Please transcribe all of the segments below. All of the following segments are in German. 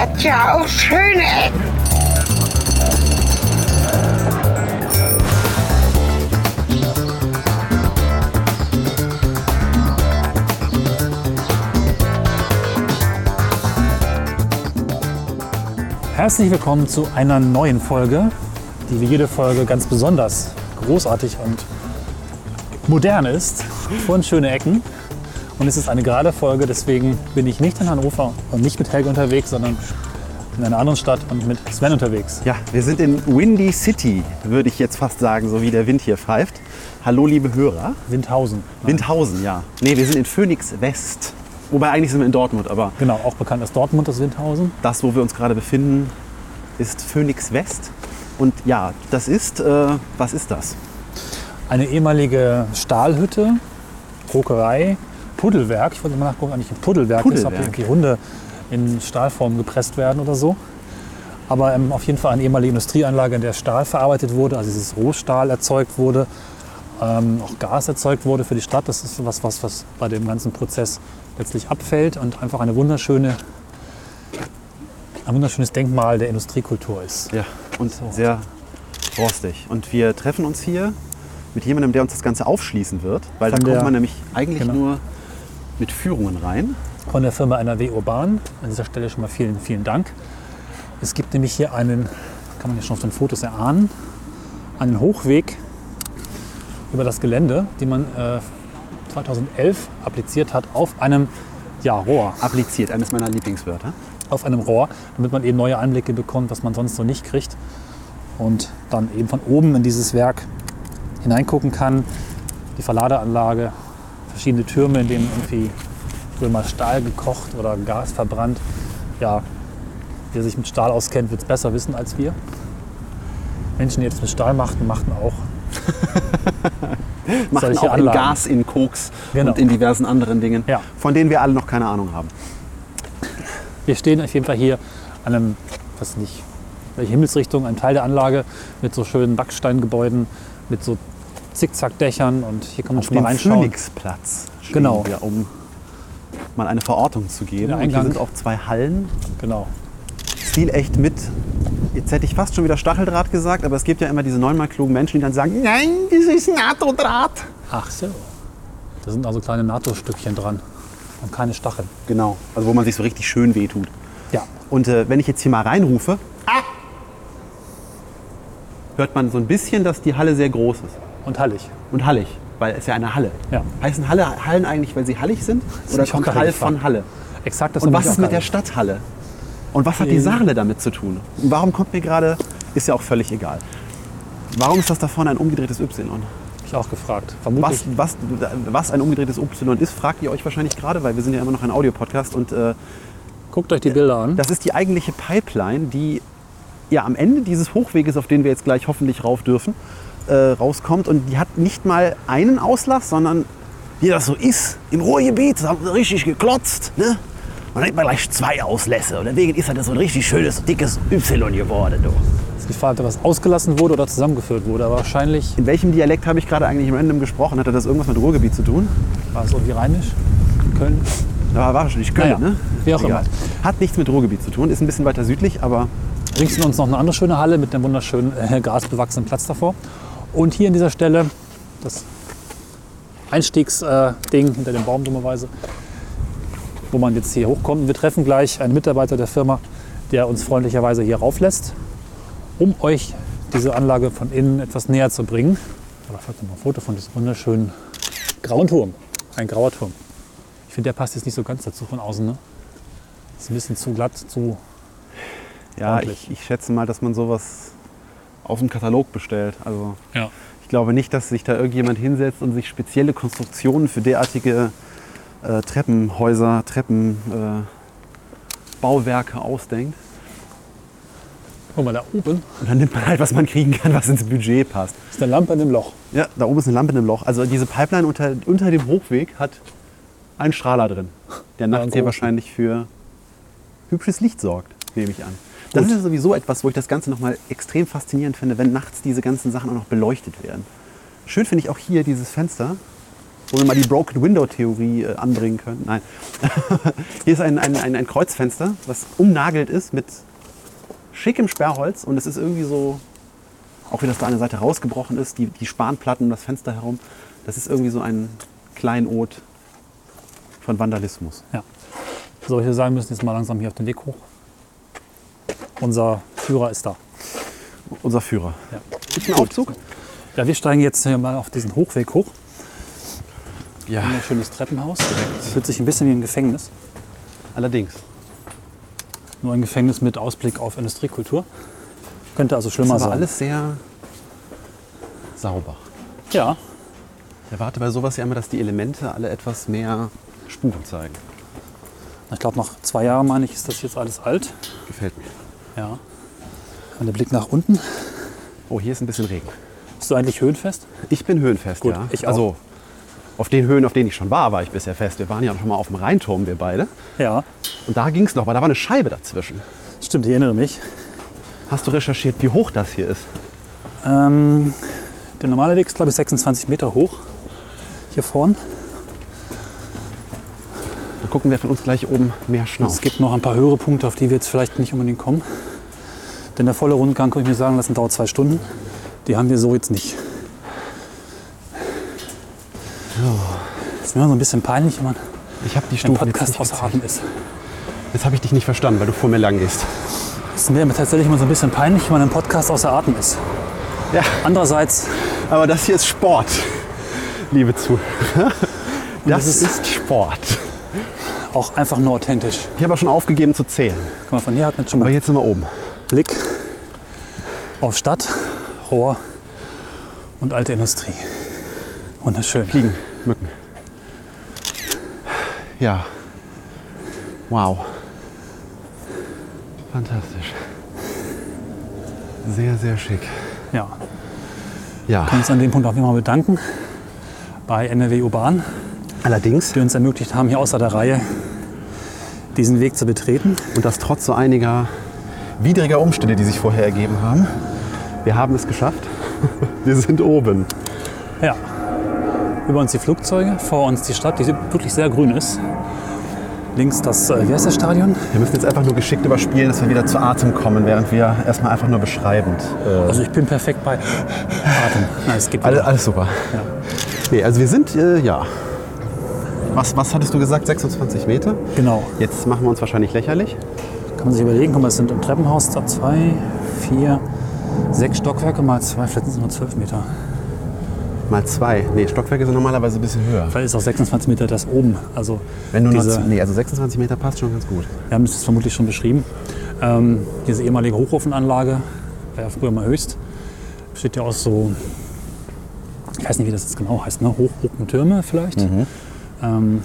hat ja auch schöne Ecken. Herzlich willkommen zu einer neuen Folge, die wie jede Folge ganz besonders großartig und modern ist. Von schöne Ecken. Und es ist eine gerade Folge, deswegen bin ich nicht in Hannover und nicht mit Helge unterwegs, sondern in einer anderen Stadt und mit Sven unterwegs. Ja, wir sind in Windy City, würde ich jetzt fast sagen, so wie der Wind hier pfeift. Hallo, liebe Hörer. Windhausen. Windhausen, ja. Nee, wir sind in Phoenix West. Wobei eigentlich sind wir in Dortmund, aber Genau, auch bekannt als Dortmund, das Windhausen. das, wo wir uns gerade befinden, ist Phoenix West. Und ja, das ist, äh, was ist das? Eine ehemalige Stahlhütte, Druckerei, Puddelwerk. Ich wollte mal nachgucken, eigentlich ein Puddelwerk, ist, ob irgendwie Hunde in Stahlform gepresst werden oder so. Aber ähm, auf jeden Fall eine ehemalige Industrieanlage, in der Stahl verarbeitet wurde, also dieses Rohstahl erzeugt wurde, ähm, auch Gas erzeugt wurde für die Stadt. Das ist was, was, was bei dem ganzen Prozess letztlich abfällt und einfach eine wunderschöne, ein wunderschönes Denkmal der Industriekultur ist. Ja, und sehr rostig. Und wir treffen uns hier mit jemandem, der uns das Ganze aufschließen wird, weil Von da kommt man nämlich eigentlich genau. nur mit Führungen rein. von der Firma NRW Urban. An dieser Stelle schon mal vielen, vielen Dank. Es gibt nämlich hier einen, kann man ja schon auf den Fotos erahnen, einen Hochweg über das Gelände, den man äh, 2011 appliziert hat auf einem ja, Rohr. Appliziert, eines meiner Lieblingswörter. Auf einem Rohr, damit man eben neue Einblicke bekommt, was man sonst so nicht kriegt. Und dann eben von oben in dieses Werk hineingucken kann. Die Verladeanlage, verschiedene Türme, in denen irgendwie früher mal Stahl gekocht oder Gas verbrannt. Ja, wer sich mit Stahl auskennt, wird es besser wissen als wir. Menschen, die jetzt mit Stahl machten, machten auch Machen Solche auch in. Gas, in Koks Genau. und in diversen anderen Dingen, Ja. von denen wir alle noch keine Ahnung haben. Wir stehen auf jeden Fall hier an einem, was nicht, welche Himmelsrichtung, einem Teil der Anlage mit so schönen Backsteingebäuden, mit so Zickzackdächern und hier kann man Auf schon mal reinschauen. Stehen Genau. wir, um mal eine Verortung zu geben. Und hier sind auch zwei Hallen, Genau. stilecht mit, jetzt hätte ich fast schon wieder Stacheldraht gesagt, aber es gibt ja immer diese neunmal klugen Menschen, die dann sagen, nein, das ist NATO-Draht. Ach so. Da sind also kleine NATO-Stückchen dran und keine Stacheln. Genau, also wo man sich so richtig schön wehtut. Ja, Und äh, wenn ich jetzt hier mal reinrufe, ah, hört man so ein bisschen, dass die Halle sehr groß ist. Und hallig. Und hallig, weil es ja eine Halle. Ja. Heißen Halle, Hallen eigentlich, weil sie hallig sind? Das Oder kommt Hall von Halle? Exakt das Und was ist mit der. Stadthalle? Und was hat die Die- Saale damit zu tun? Und warum kommt mir gerade, ist ja auch völlig egal. Warum ist das da vorne ein umgedrehtes Y? Ich auch gefragt. Vermutlich. Was, was, was ein umgedrehtes Y ist, fragt ihr euch wahrscheinlich gerade, weil wir sind ja immer noch ein Audiopodcast und äh, Guckt euch die Bilder an. das ist die eigentliche Pipeline, die ja am Ende dieses Hochweges, auf den wir jetzt gleich hoffentlich rauf dürfen, äh, rauskommt. Und die hat nicht mal einen Auslass, sondern wie das so ist, im Ruhrgebiet, haben sie richtig geklotzt. Ne? Man hat mal gleich zwei Auslässe. Und deswegen ist das so ein richtig schönes, dickes Y geworden. Du. ist die Frage, ob das ausgelassen wurde oder zusammengeführt wurde. Aber wahrscheinlich In welchem Dialekt habe ich gerade eigentlich random gesprochen? Hatte das irgendwas mit Ruhrgebiet zu tun? war es irgendwie rheinisch. Köln. Da war wahrscheinlich Köln, Naja, ne? wie auch Egal. Hat nichts mit Ruhrgebiet zu tun, ist ein bisschen weiter südlich, aber Links in uns noch eine andere schöne Halle mit einem wunderschönen äh, grasbewachsenen Platz davor. Und hier an dieser Stelle das Einstiegsding äh, hinter dem Baum dummerweise, wo man jetzt hier hochkommt. Wir treffen gleich einen Mitarbeiter der Firma, der uns freundlicherweise hier rauflässt, um euch diese Anlage von innen etwas näher zu bringen. Aber vielleicht noch mal ein Foto von diesem wunderschönen grauen Turm. Ein grauer Turm. Ich finde, der passt jetzt nicht so ganz dazu von außen. Ne? Ist ein bisschen zu glatt, zu ja, ich, ich schätze mal, dass man sowas auf dem Katalog bestellt. Also ja. ich glaube nicht, dass sich da irgendjemand hinsetzt und sich spezielle Konstruktionen für derartige äh, Treppenhäuser, Treppenbauwerke äh, ausdenkt. Guck mal, da oben Und dann nimmt man halt, was man kriegen kann, was ins Budget passt. ist eine Lampe in dem Loch. Ja, da oben ist eine Lampe in einem Loch. Also diese Pipeline unter, unter dem Hochweg hat einen Strahler drin, der nachts hier wahrscheinlich für hübsches Licht sorgt, nehme ich an. Das Gut. ist sowieso etwas, wo ich das Ganze nochmal extrem faszinierend finde, wenn nachts diese ganzen Sachen auch noch beleuchtet werden. Schön finde ich auch hier dieses Fenster. wo wir mal die Broken Window Theorie äh, anbringen können. Nein. Hier ist ein, ein, ein, ein Kreuzfenster, was umnagelt ist mit schickem Sperrholz und es ist irgendwie so, auch wie das da an der Seite rausgebrochen ist, die, die Spanplatten um das Fenster herum. Das ist irgendwie so ein Kleinod von Vandalismus. Ja. So, ich würde sagen, wir müssen jetzt mal langsam hier auf den Weg hoch. Unser Führer ist da. Unser Führer. Ja. Gibt einen Aufzug? Ja, wir steigen jetzt hier mal auf diesen Hochweg hoch. Ja. Ein schönes Treppenhaus. Fühlt sich ein bisschen wie ein Gefängnis. Allerdings. Nur ein Gefängnis mit Ausblick auf Industriekultur. Könnte also Das schlimmer ist aber sein. alles sehr sauber. Ja, Ich erwarte bei sowas ja immer, dass die Elemente alle etwas mehr Spuren zeigen. ich glaube, nach zwei Jahren, meine ich, ist das jetzt alles alt. Gefällt mir. Ja. Und der Blick nach unten. Oh, hier ist ein bisschen Regen. Bist du eigentlich höhenfest? Ich bin höhenfest, Gut, ja. ich auch. Also auf den Höhen, auf denen ich schon war, war ich bisher fest. Wir waren ja schon mal auf dem Rheinturm, wir beide. Ja, Und da ging es noch, weil da war eine Scheibe dazwischen. stimmt, ich erinnere mich. Hast du recherchiert, wie hoch das hier ist? Ähm, der normale Weg ist, glaube ich, 26 Meter hoch. Hier vorn. Gucken wir von uns gleich oben mehr Und Schnauz. es gibt noch ein paar höhere Punkte, auf die wir jetzt vielleicht nicht unbedingt kommen. Denn der volle Rundgang, kann ich mir sagen lassen, dauert zwei Stunden. Die haben wir so jetzt nicht. Es ist mir immer so ein bisschen peinlich, wenn man Ich habe die Stufen Podcast außer. Atem ist. Jetzt habe ich dich nicht verstanden, weil du vor mir lang gehst. Es ist mir tatsächlich immer so ein bisschen peinlich, wenn man im Podcast außer Atem ist. Ja, Andererseits, aber das hier ist Sport, liebe Zuhörer. Das, das ist- ist Sport. Auch einfach nur authentisch. Ich habe schon aufgegeben zu zählen. Guck mal, von hier hat man schon Aber mal jetzt sind wir oben. Blick auf Stadt, Rohr und alte Industrie. Wunderschön. Fliegen, Mücken. Ja. Wow. Fantastisch. Sehr, sehr schick. Ja, Ja. können uns an dem Punkt auch immer bedanken bei NRW Urban, Allerdings, die uns ermöglicht haben, hier außer der Reihe diesen Weg zu betreten. und das trotz so einiger widriger Umstände, die sich vorher ergeben haben, wir haben es geschafft. Wir sind oben. Ja, über uns die Flugzeuge, vor uns die Stadt, die wirklich sehr grün ist. Links das, äh, wie heißt das Stadion? Wir müssen jetzt einfach nur geschickt überspielen, dass wir wieder zu Atem kommen, während wir erstmal einfach nur beschreibend. Äh, Also ich bin perfekt bei Atem. Nein, es gibt alles, alles super. Ja. Nee, also wir sind, äh, ja. Was, was hattest du gesagt? 26 Meter? Genau. Jetzt machen wir uns wahrscheinlich lächerlich. Kann man sich überlegen, guck mal, es sind im Treppenhaus da zwei, vier, sechs Stockwerke mal zwei, vielleicht sind es nur zwölf Meter. Mal zwei. Nee, Stockwerke sind normalerweise ein bisschen höher. Vielleicht ist auch 26 Meter das oben. Also Wenn du diese, z- nee, also 26 Meter passt schon ganz gut. wir haben das vermutlich schon beschrieben. Ähm, diese ehemalige Hochofenanlage war ja früher mal höchst. Besteht ja aus so, ich weiß nicht, wie das jetzt genau heißt, ne? Hochofentürme vielleicht. Ähm,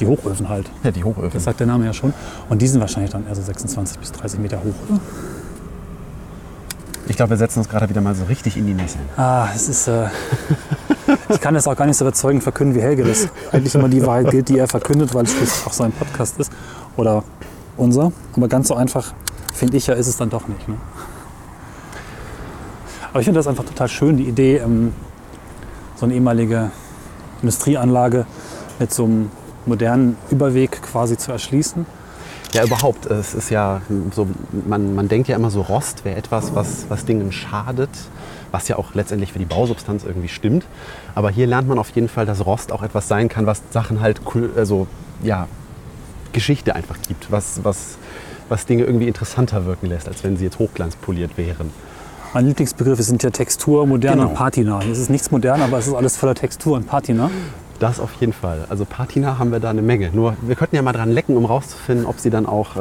die Hochöfen halt. Ja, die Hochöfen. Das sagt der Name ja schon. Und die sind wahrscheinlich dann eher so 26 bis 30 Meter hoch. Ich glaube, wir setzen uns gerade wieder mal so richtig in die Nässe. Ah, es ist. Äh, ich kann das auch gar nicht so überzeugend verkünden wie Helge das eigentlich immer die Wahrheit gilt, die er verkündet, weil es schließlich auch sein Podcast ist. Oder unser. Aber ganz so einfach, finde ich ja, ist es dann doch nicht. Ne? Aber ich finde das einfach total schön, die Idee, ähm, so eine ehemalige Industrieanlage mit so einem modernen Überweg quasi zu erschließen. Ja, überhaupt. Es ist ja so, man, man denkt ja immer so, Rost wäre etwas, was, was Dingen schadet, was ja auch letztendlich für die Bausubstanz irgendwie stimmt. Aber hier lernt man auf jeden Fall, dass Rost auch etwas sein kann, was Sachen halt, also, ja, Geschichte einfach gibt, was, was, was Dinge irgendwie interessanter wirken lässt, als wenn sie jetzt hochglanzpoliert wären. Mein Lieblingsbegriff sind ja Textur, Modern Genau. und Patina. Es ist nichts modern, aber es ist alles voller Textur und Patina. Das auf jeden Fall. Also Patina haben wir da eine Menge. Nur wir könnten ja mal dran lecken, um rauszufinden, ob sie dann auch äh,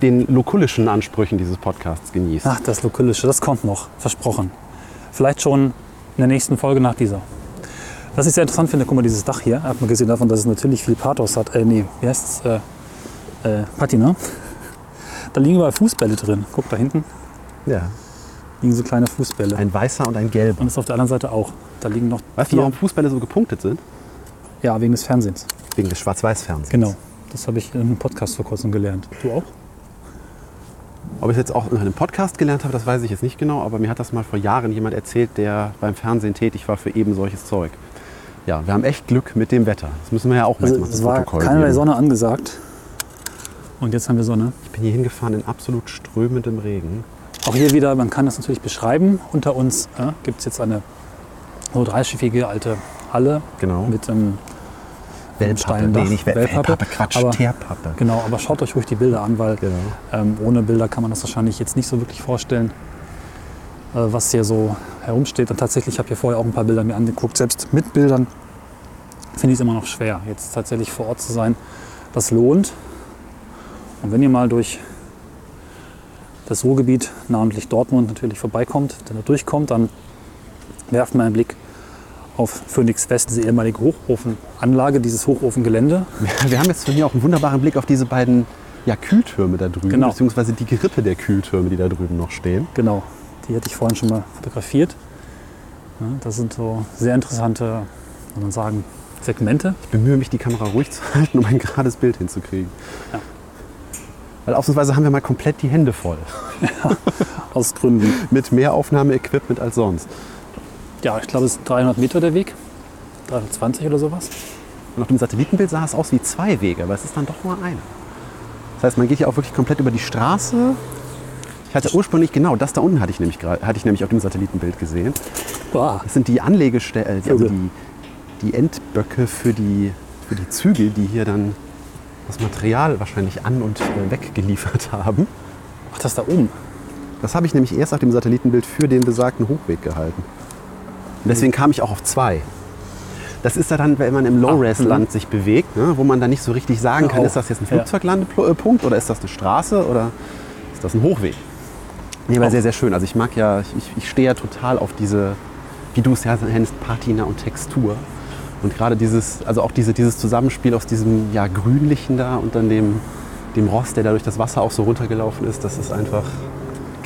den lokulischen Ansprüchen dieses Podcasts genießt. Ach, das Lokulische, das kommt noch, versprochen. Vielleicht schon in der nächsten Folge nach dieser. Was ich sehr interessant finde, guck mal, dieses Dach hier, hat man gesehen davon, dass es natürlich viel Pathos hat. Äh, nee, wie heißt es? Äh, äh, Patina. Da liegen überall Fußbälle drin. Guck, da hinten Ja. Liegen so kleine Fußbälle. Ein weißer und ein gelber. Und das auf der anderen Seite auch. Da liegen noch Weißt du, warum Fußbälle so gepunktet sind? Ja, wegen des Fernsehens. Wegen des Schwarz-Weiß-Fernsehens. Genau. Das habe ich in einem Podcast vor kurzem gelernt. Du auch? Ob ich es jetzt auch in einem Podcast gelernt habe, das weiß ich jetzt nicht genau, aber mir hat das mal vor Jahren jemand erzählt, der beim Fernsehen tätig war für eben solches Zeug. Ja, wir haben echt Glück mit dem Wetter. Das müssen wir ja auch Also mal ins es war Protokoll keinerlei geben. Sonne angesagt. Und jetzt haben wir Sonne. Ich bin hier hingefahren in absolut strömendem Regen. Auch hier wieder, man kann das natürlich beschreiben. Unter uns äh, gibt es jetzt eine so dreischiffige alte Halle Genau. mit ähm, Wellpappe. Nee, nicht Well- Wellpappe. Wellpappe, Quatsch, Aber- Teerpappe. Genau, aber schaut euch ruhig die Bilder an, weil Genau. ähm, ohne Bilder kann man das wahrscheinlich jetzt nicht so wirklich vorstellen, äh, was hier so herumsteht. Und tatsächlich, ich habe hier vorher auch ein paar Bilder mir angeguckt. Selbst mit Bildern finde ich es immer noch schwer, jetzt tatsächlich vor Ort zu sein. Das lohnt. Und wenn ihr mal durch das Ruhrgebiet, namentlich Dortmund, natürlich vorbeikommt, dann da durchkommt, dann werft mal einen Blick auf Phoenix West, diese ehemalige Hochofenanlage, dieses Hochofengelände. Wir haben jetzt von hier auch einen wunderbaren Blick auf diese beiden ja, Kühltürme da drüben, Genau. beziehungsweise die Gerippe der Kühltürme, die da drüben noch stehen. Genau, die hatte ich vorhin schon mal fotografiert. Das sind so sehr interessante, soll man sagen, Segmente. Ich bemühe mich, die Kamera ruhig zu halten, um ein gerades Bild hinzukriegen. Ja. Weil ausnahmsweise haben wir mal komplett die Hände voll. Aus Gründen. Mit mehr Aufnahmeequipment als sonst. Ja, ich glaube, es sind 300 Meter der Weg. 320 oder sowas. Und auf dem Satellitenbild sah es aus wie zwei Wege, aber es ist dann doch nur einer. Das heißt, man geht hier auch wirklich komplett über die Straße. Ich hatte ursprünglich, genau, das da unten hatte ich nämlich, hatte ich nämlich auf dem Satellitenbild gesehen. Boah, Das sind die Anlegestellen, also Vögel. die, die Endböcke für die, für die Züge, die hier dann das Material wahrscheinlich an- und äh, weggeliefert haben. ach, das da oben. Das habe ich nämlich erst auf dem Satellitenbild für den besagten Hochweg gehalten. Und deswegen kam ich auch auf zwei. Das ist ja dann, wenn man im Low-Res-Land sich bewegt, ne, wo man dann nicht so richtig sagen kann, auch. ist das jetzt ein. Flugzeuglandepunkt oder ist das eine Straße oder ist das ein Hochweg? Nee, aber Auch. sehr, sehr schön. Also ich mag ja, ich, ich stehe ja total auf diese, wie du es ja nennst, Patina und Textur. Und gerade dieses, also auch diese, dieses Zusammenspiel aus diesem ja, Grünlichen da und dann dem, dem Rost, der da durch das Wasser auch so runtergelaufen ist, das ist einfach,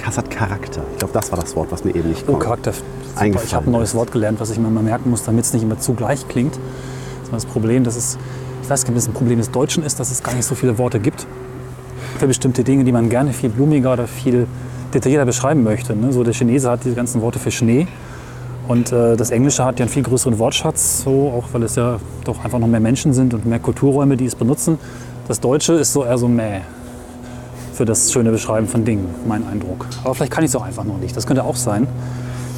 das hat Charakter. Ich glaube, das war das Wort, was mir eben nicht Oh, kam. Charakter. Super. Ich habe ein neues. Wort gelernt, was ich mir mal merken muss, damit es nicht immer zu gleich klingt. Das ist das Problem, dass es, ich weiß gar nicht, ob es ein Problem des Deutschen ist, dass es gar nicht so viele Worte gibt für bestimmte Dinge, die man gerne viel blumiger oder viel detaillierter beschreiben möchte. Ne? So der Chinese hat diese ganzen Worte für Schnee und äh, das Englische hat ja einen viel größeren Wortschatz, so auch weil es ja doch einfach noch mehr Menschen sind und mehr Kulturräume, die es benutzen. Das Deutsche ist so eher so mäh für das schöne Beschreiben von Dingen, mein Eindruck. Aber vielleicht kann ich es auch einfach noch nicht. Das könnte auch sein.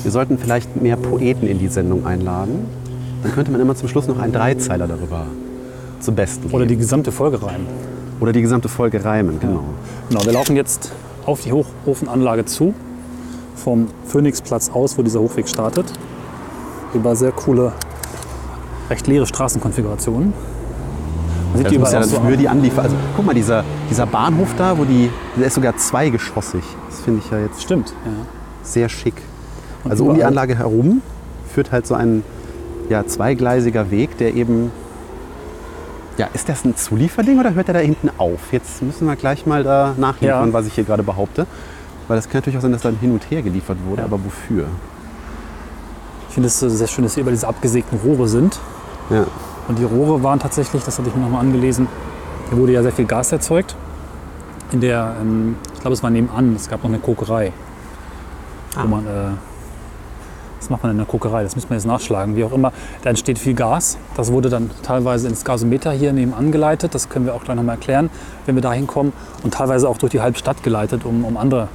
Wir sollten vielleicht mehr Poeten in die Sendung einladen. Dann könnte man immer zum Schluss noch einen Dreizeiler darüber zum Besten geben. Oder die gesamte Folge rein. Oder die gesamte Folge reimen, genau. Genau, wir laufen jetzt auf die Hochofenanlage zu, vom Phoenixplatz aus, wo dieser Hochweg startet. Über sehr coole, recht leere Straßenkonfigurationen. Man sieht Das ja so für die Anliefer. Also guck mal, dieser, dieser Bahnhof da, wo die, der ist sogar zweigeschossig. Das finde ich ja jetzt Stimmt, ja. sehr schick. Und Also um die Anlage herum führt halt so ein ja, zweigleisiger Weg, der eben. Ja, ist das ein Zulieferding oder hört er da hinten auf? Jetzt müssen wir gleich mal da nachliefern, Ja. was ich hier gerade behaupte. Weil das kann natürlich auch sein, dass dann hin und her geliefert wurde, Ja. aber wofür? Ich finde es sehr schön, dass hier über diese abgesägten Rohre sind. Ja. Und die Rohre waren tatsächlich, das hatte ich mir nochmal angelesen, hier wurde ja sehr viel Gas erzeugt. In der, ähm, ich glaube, es war nebenan, es gab noch eine Kokerei. Ah. Wo man, äh, was macht man in der Kokerei? Das müssen wir jetzt nachschlagen. Wie auch immer, da entsteht viel Gas. Das wurde dann teilweise ins Gasometer hier nebenan geleitet. Das können wir auch gleich nochmal erklären, wenn wir da hinkommen. Und teilweise auch durch die Halbstadt geleitet, um, um andere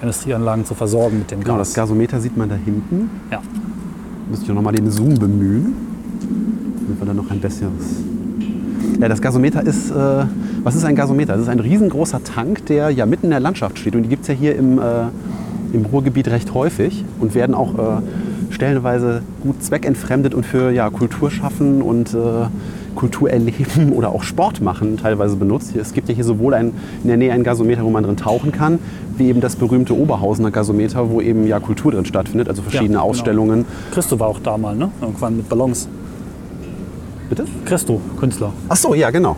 Industrieanlagen zu versorgen mit dem Genau, das Gas. Gasometer sieht man da hinten. Ja. Müsste ich noch mal den Zoom bemühen, damit wir dann noch ein besseres. Ja, das Gasometer ist, äh, was ist ein Gasometer? Das ist ein riesengroßer Tank, der ja mitten in der Landschaft steht. Und die gibt es ja hier im, äh, im Ruhrgebiet recht häufig und werden auch äh, stellenweise gut zweckentfremdet und für ja, Kulturschaffen und äh, Kulturerleben oder auch Sport machen teilweise benutzt. Es gibt ja hier sowohl ein, in der Nähe ein Gasometer, wo man drin tauchen kann, wie eben das berühmte Oberhausener Gasometer, wo eben ja Kultur drin stattfindet, also verschiedene genau. Ausstellungen. Christo war auch da mal, ne? Irgendwann mit Ballons. Bitte? Christo, Künstler. Ach so, ja, genau.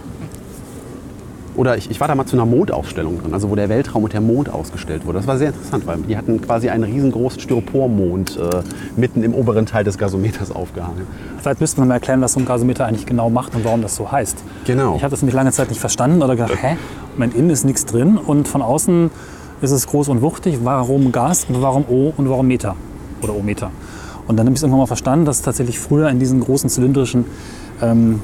Oder ich, ich war da mal zu einer Mondausstellung drin, also wo der Weltraum und der Mond ausgestellt wurde. Das war sehr interessant, weil die hatten quasi einen riesengroßen Styropormond äh, mitten im oberen Teil des Gasometers aufgehangen. Vielleicht müsste man mal erklären, was so ein Gasometer eigentlich genau macht und warum das so heißt. Genau. Ich habe das nämlich lange Zeit nicht verstanden oder gedacht, hä? Moment, innen ist nichts drin und von außen ist es groß und wuchtig. Warum Gas und warum O und warum Meter oder O-Meter? Und dann habe ich es irgendwann mal verstanden, dass tatsächlich früher in diesen großen zylindrischen ähm,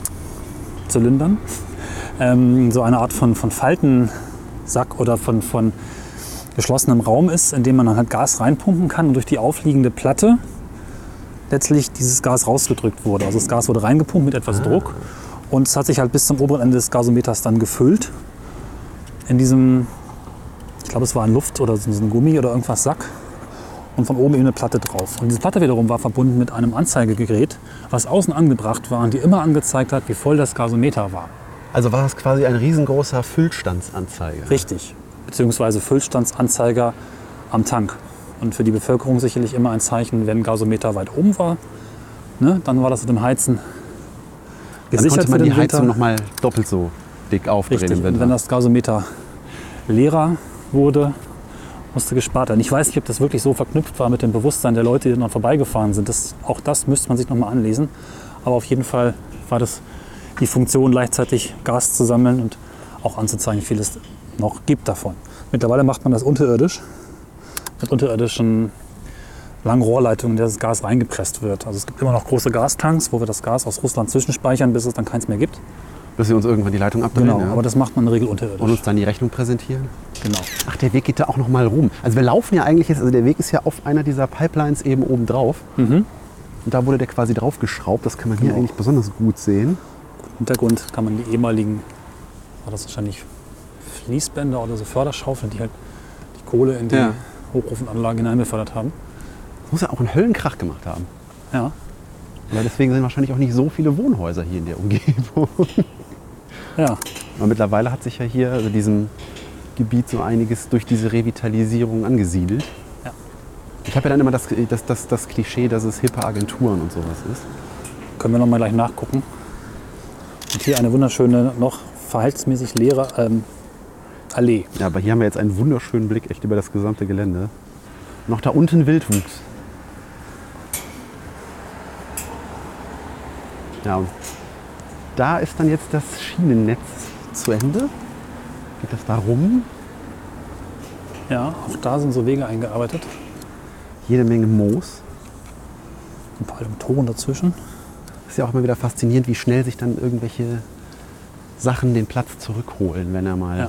Zylindern ähm, so eine Art von, von Faltensack oder von, von geschlossenem Raum ist, in dem man dann halt Gas reinpumpen kann und durch die aufliegende Platte letztlich dieses Gas rausgedrückt wurde. Also das Gas wurde reingepumpt mit etwas Druck und es hat sich halt bis zum oberen Ende des Gasometers dann gefüllt. In diesem, glaube es war ein Luft- oder so ein Gummi oder irgendwas Sack und von oben eben eine Platte drauf. Und diese Platte wiederum war verbunden mit einem Anzeigegerät, was außen angebracht war und die immer angezeigt hat, wie voll das Gasometer war. Also war es quasi ein riesengroßer Füllstandsanzeiger. Richtig. Beziehungsweise Füllstandsanzeiger am Tank. Und für die Bevölkerung sicherlich immer ein Zeichen, wenn ein Gasometer weit oben war. Ne, dann war das mit dem Heizen Dann gesichert konnte man die Heizung Winter. noch mal doppelt so dick aufdrehen Richtig. Und wenn das Gasometer leerer wurde, musste gespart werden. Ich weiß nicht, ob das wirklich so verknüpft war mit dem Bewusstsein der Leute, die dann vorbeigefahren sind. Das, auch das müsste man sich noch mal anlesen. Aber auf jeden Fall war das die Funktion, gleichzeitig Gas zu sammeln und auch anzuzeigen, wie viel es noch gibt davon. Mittlerweile macht man das unterirdisch mit unterirdischen langen Rohrleitungen, in der das Gas reingepresst wird. Also es gibt immer noch große Gastanks, wo wir das Gas aus Russland zwischenspeichern, bis es dann keins mehr gibt. Bis sie uns irgendwann die Leitung abdrehen. Genau, ja. aber das macht man in der Regel und unterirdisch. uns dann die Rechnung präsentieren. Genau. Ach, der Weg geht da auch noch mal rum. Also wir laufen ja eigentlich jetzt, also der Weg ist ja auf einer dieser Pipelines eben oben drauf. Mhm. Und da wurde der quasi draufgeschraubt. Das kann man hier Genau. eigentlich besonders gut sehen. Hintergrund kann man die ehemaligen, war das wahrscheinlich Fließbänder oder so Förderschaufeln, die halt die Kohle in die Ja. Hochofenanlagen hineinbefördert haben. Das muss ja auch einen Höllenkrach gemacht haben. Ja, Ja, deswegen sind wahrscheinlich auch nicht so viele Wohnhäuser hier in der Umgebung. Ja, Aber mittlerweile hat sich ja hier, also diesem Gebiet, so einiges durch diese Revitalisierung angesiedelt. Ja. Ich habe ja dann immer das, das, das, das Klischee, dass es hippe Agenturen und sowas ist. können wir noch mal gleich nachgucken. Und hier eine wunderschöne, noch verhaltensmäßig leere ähm, Allee. Ja, aber hier haben wir jetzt einen wunderschönen Blick echt über das gesamte Gelände. Noch da unten Wildwuchs. Ja, da ist dann jetzt das Schienennetz zu Ende. Geht das da rum? Ja, auch da sind so Wege eingearbeitet. Jede Menge Moos. Ein paar Toren dazwischen. Ist ja auch immer wieder faszinierend, wie schnell sich dann irgendwelche Sachen den Platz zurückholen, wenn er mal Ja.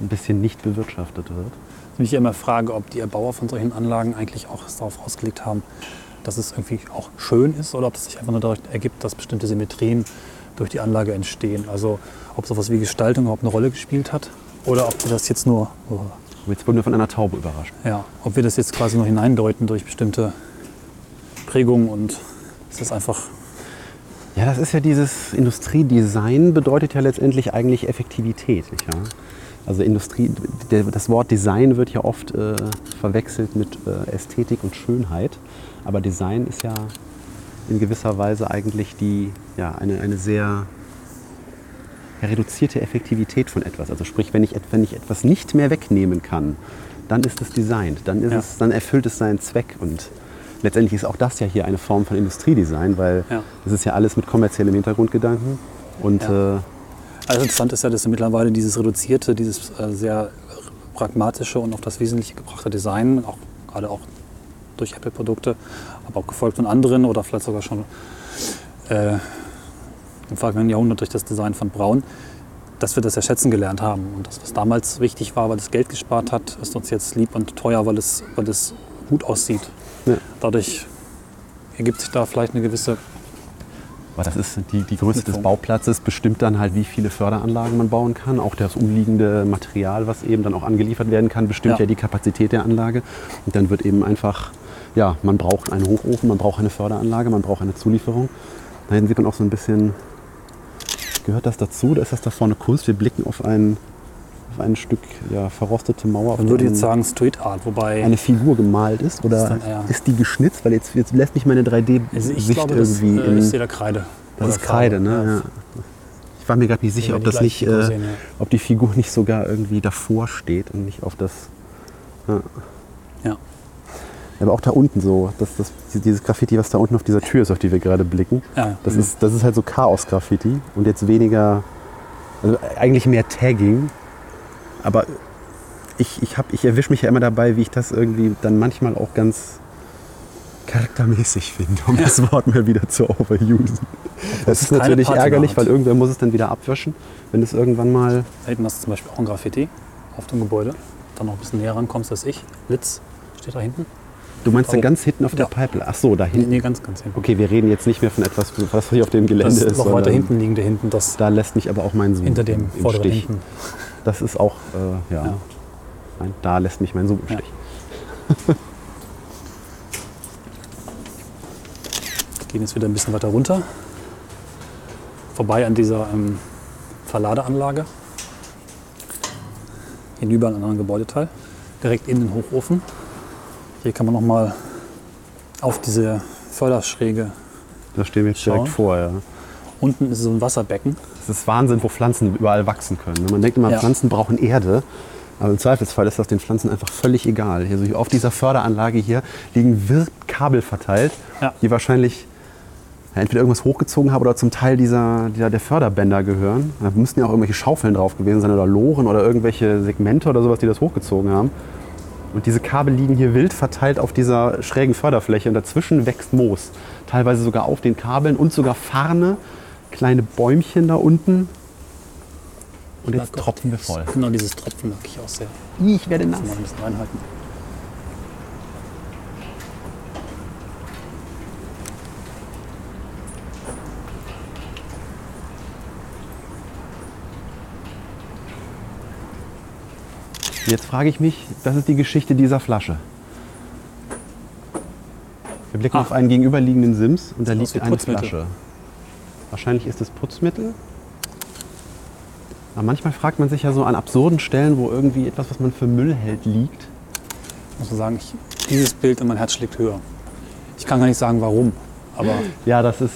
ein bisschen nicht bewirtschaftet wird. Ich mich immer frage, ob die Erbauer von solchen Anlagen eigentlich auch darauf ausgelegt haben, dass es irgendwie auch schön ist oder ob es sich einfach nur dadurch ergibt, dass bestimmte Symmetrien durch die Anlage entstehen. Also ob sowas wie Gestaltung überhaupt eine Rolle gespielt hat oder ob wir das jetzt nur, oh, jetzt wurden wir von einer Taube überrascht. ja, ob wir das jetzt quasi nur hineindeuten durch bestimmte Prägungen und es ist einfach, Ja, das ist ja dieses Industriedesign bedeutet ja letztendlich eigentlich Effektivität, nicht wahr? Also Industrie, der, das Wort Design wird ja oft äh, verwechselt mit äh, Ästhetik und Schönheit, aber Design ist ja in gewisser Weise eigentlich die, ja, eine, eine sehr reduzierte Effektivität von etwas. Also sprich, wenn ich, wenn ich etwas nicht mehr wegnehmen kann, dann ist es designt, dann, ist Ja. es, dann erfüllt es seinen Zweck und letztendlich ist auch das ja hier eine Form von Industriedesign, weil Ja. das ist ja alles mit kommerziellem Hintergrundgedanken und Ja. äh, also interessant ist ja, dass mittlerweile dieses reduzierte, dieses äh, sehr pragmatische und auf das Wesentliche gebrachte Design, auch gerade auch durch Apple-Produkte, aber auch gefolgt von anderen oder vielleicht sogar schon äh, im vergangenen Jahrhundert durch das Design von Braun, dass wir das ja schätzen gelernt haben. Und das, was damals wichtig war, weil es Geld gespart hat, ist uns jetzt lieb und teuer, weil es, weil es gut aussieht. Ja. Dadurch ergibt sich da vielleicht eine gewisse aber das ist die, die Größe des. Bauplatzes bestimmt dann halt, wie viele Förderanlagen man bauen kann. Auch das umliegende Material, was eben dann auch angeliefert werden kann, bestimmt ja, Ja. die Kapazität der Anlage. Und dann wird eben einfach, ja, man braucht einen Hochofen, man braucht eine Förderanlage, man braucht eine Zulieferung. Da hinten sieht man auch so ein bisschen, gehört das dazu? Da ist das da vorne Kunst. Wir blicken auf ein, auf ein Stück ja, verrostete Mauer. Man würde jetzt sagen Street Art, wobei eine Figur gemalt ist oder Ist dann ist die geschnitzt? Weil jetzt, jetzt lässt mich meine 3D-Sicht also glaube, das, irgendwie äh, ich sehe in, da Kreide. Das ist Kreide, ne? Ja. Ich war mir gerade nicht sicher, ob die das nicht, Figur äh, sehen, ja. ob die Figur nicht sogar irgendwie davor steht und nicht auf das. Ja. Ja. Aber auch da unten so, das, das, dieses Graffiti, was da unten auf dieser Tür ist, auf die wir gerade blicken, Ja, das, mhm. ist, das ist halt so Chaos-Graffiti und jetzt weniger, also eigentlich mehr Tagging, aber ich, ich, hab- ich erwische mich ja immer dabei, wie ich das irgendwie dann manchmal auch ganz charaktermäßig finde, um das Wort mal wieder zu overusen. Das ist keine natürlich ärgerlich, weil irgendwer muss es dann wieder abwischen, wenn es irgendwann mal... Da hinten hast du zum Beispiel auch ein Graffiti auf dem Gebäude. Dann noch ein bisschen näher rankommst als ich. Litz steht da hinten. Du meinst dann Oh. ganz hinten auf der Ja. Pipeline? Ach so, da hinten. nee, ganz, ganz hinten. Okay, wir reden jetzt nicht mehr von etwas, was hier auf dem Gelände Das ist. ist noch weiter hinten liegende hinten, das Da lässt mich aber auch mein Zoom hinter dem im vorderen Stich. hinten. Das ist auch, äh, ja. Ja. Nein, da lässt mich mein Zoom im Ja. Stich. Gehen jetzt wieder ein bisschen weiter runter. Vorbei an dieser ähm, Verladeanlage. Hinüber an einen anderen Gebäudeteil. Direkt in den Hochofen. Hier kann man noch mal auf diese Förderschräge. Da stehen wir jetzt Schauen. direkt vor, ja. Unten ist so ein Wasserbecken. Es ist Wahnsinn, wo Pflanzen überall wachsen können. Man denkt immer, Ja. Pflanzen brauchen Erde. Aber im Zweifelsfall ist das den Pflanzen einfach völlig egal. Hier, so auf dieser Förderanlage hier liegen wirr Kabel verteilt, Ja. die wahrscheinlich ja, entweder irgendwas hochgezogen haben oder zum Teil dieser, dieser, der Förderbänder gehören. Da müssten ja auch irgendwelche Schaufeln drauf gewesen sein oder Loren oder irgendwelche Segmente oder sowas, die das hochgezogen haben. Und diese Kabel liegen hier wild verteilt auf dieser schrägen Förderfläche und dazwischen wächst Moos. Teilweise sogar auf den Kabeln und sogar Farne, kleine Bäumchen da unten. Und jetzt tropfen wir voll. Genau, dieses Tropfen mag ich auch sehr. Ich werde nass. Mal ein bisschen reinhalten. Jetzt frage ich mich, das ist die Geschichte dieser Flasche. Wir blicken Ah. auf einen gegenüberliegenden Sims und da liegt eine. Flasche. Wahrscheinlich ist es Putzmittel. Aber manchmal fragt man sich ja so an absurden Stellen, wo irgendwie etwas, was man für Müll hält, liegt. muss man sagen, ich, dieses Bild in mein Herz schlägt höher. Ich kann gar nicht sagen, warum, aber Ja, das ist,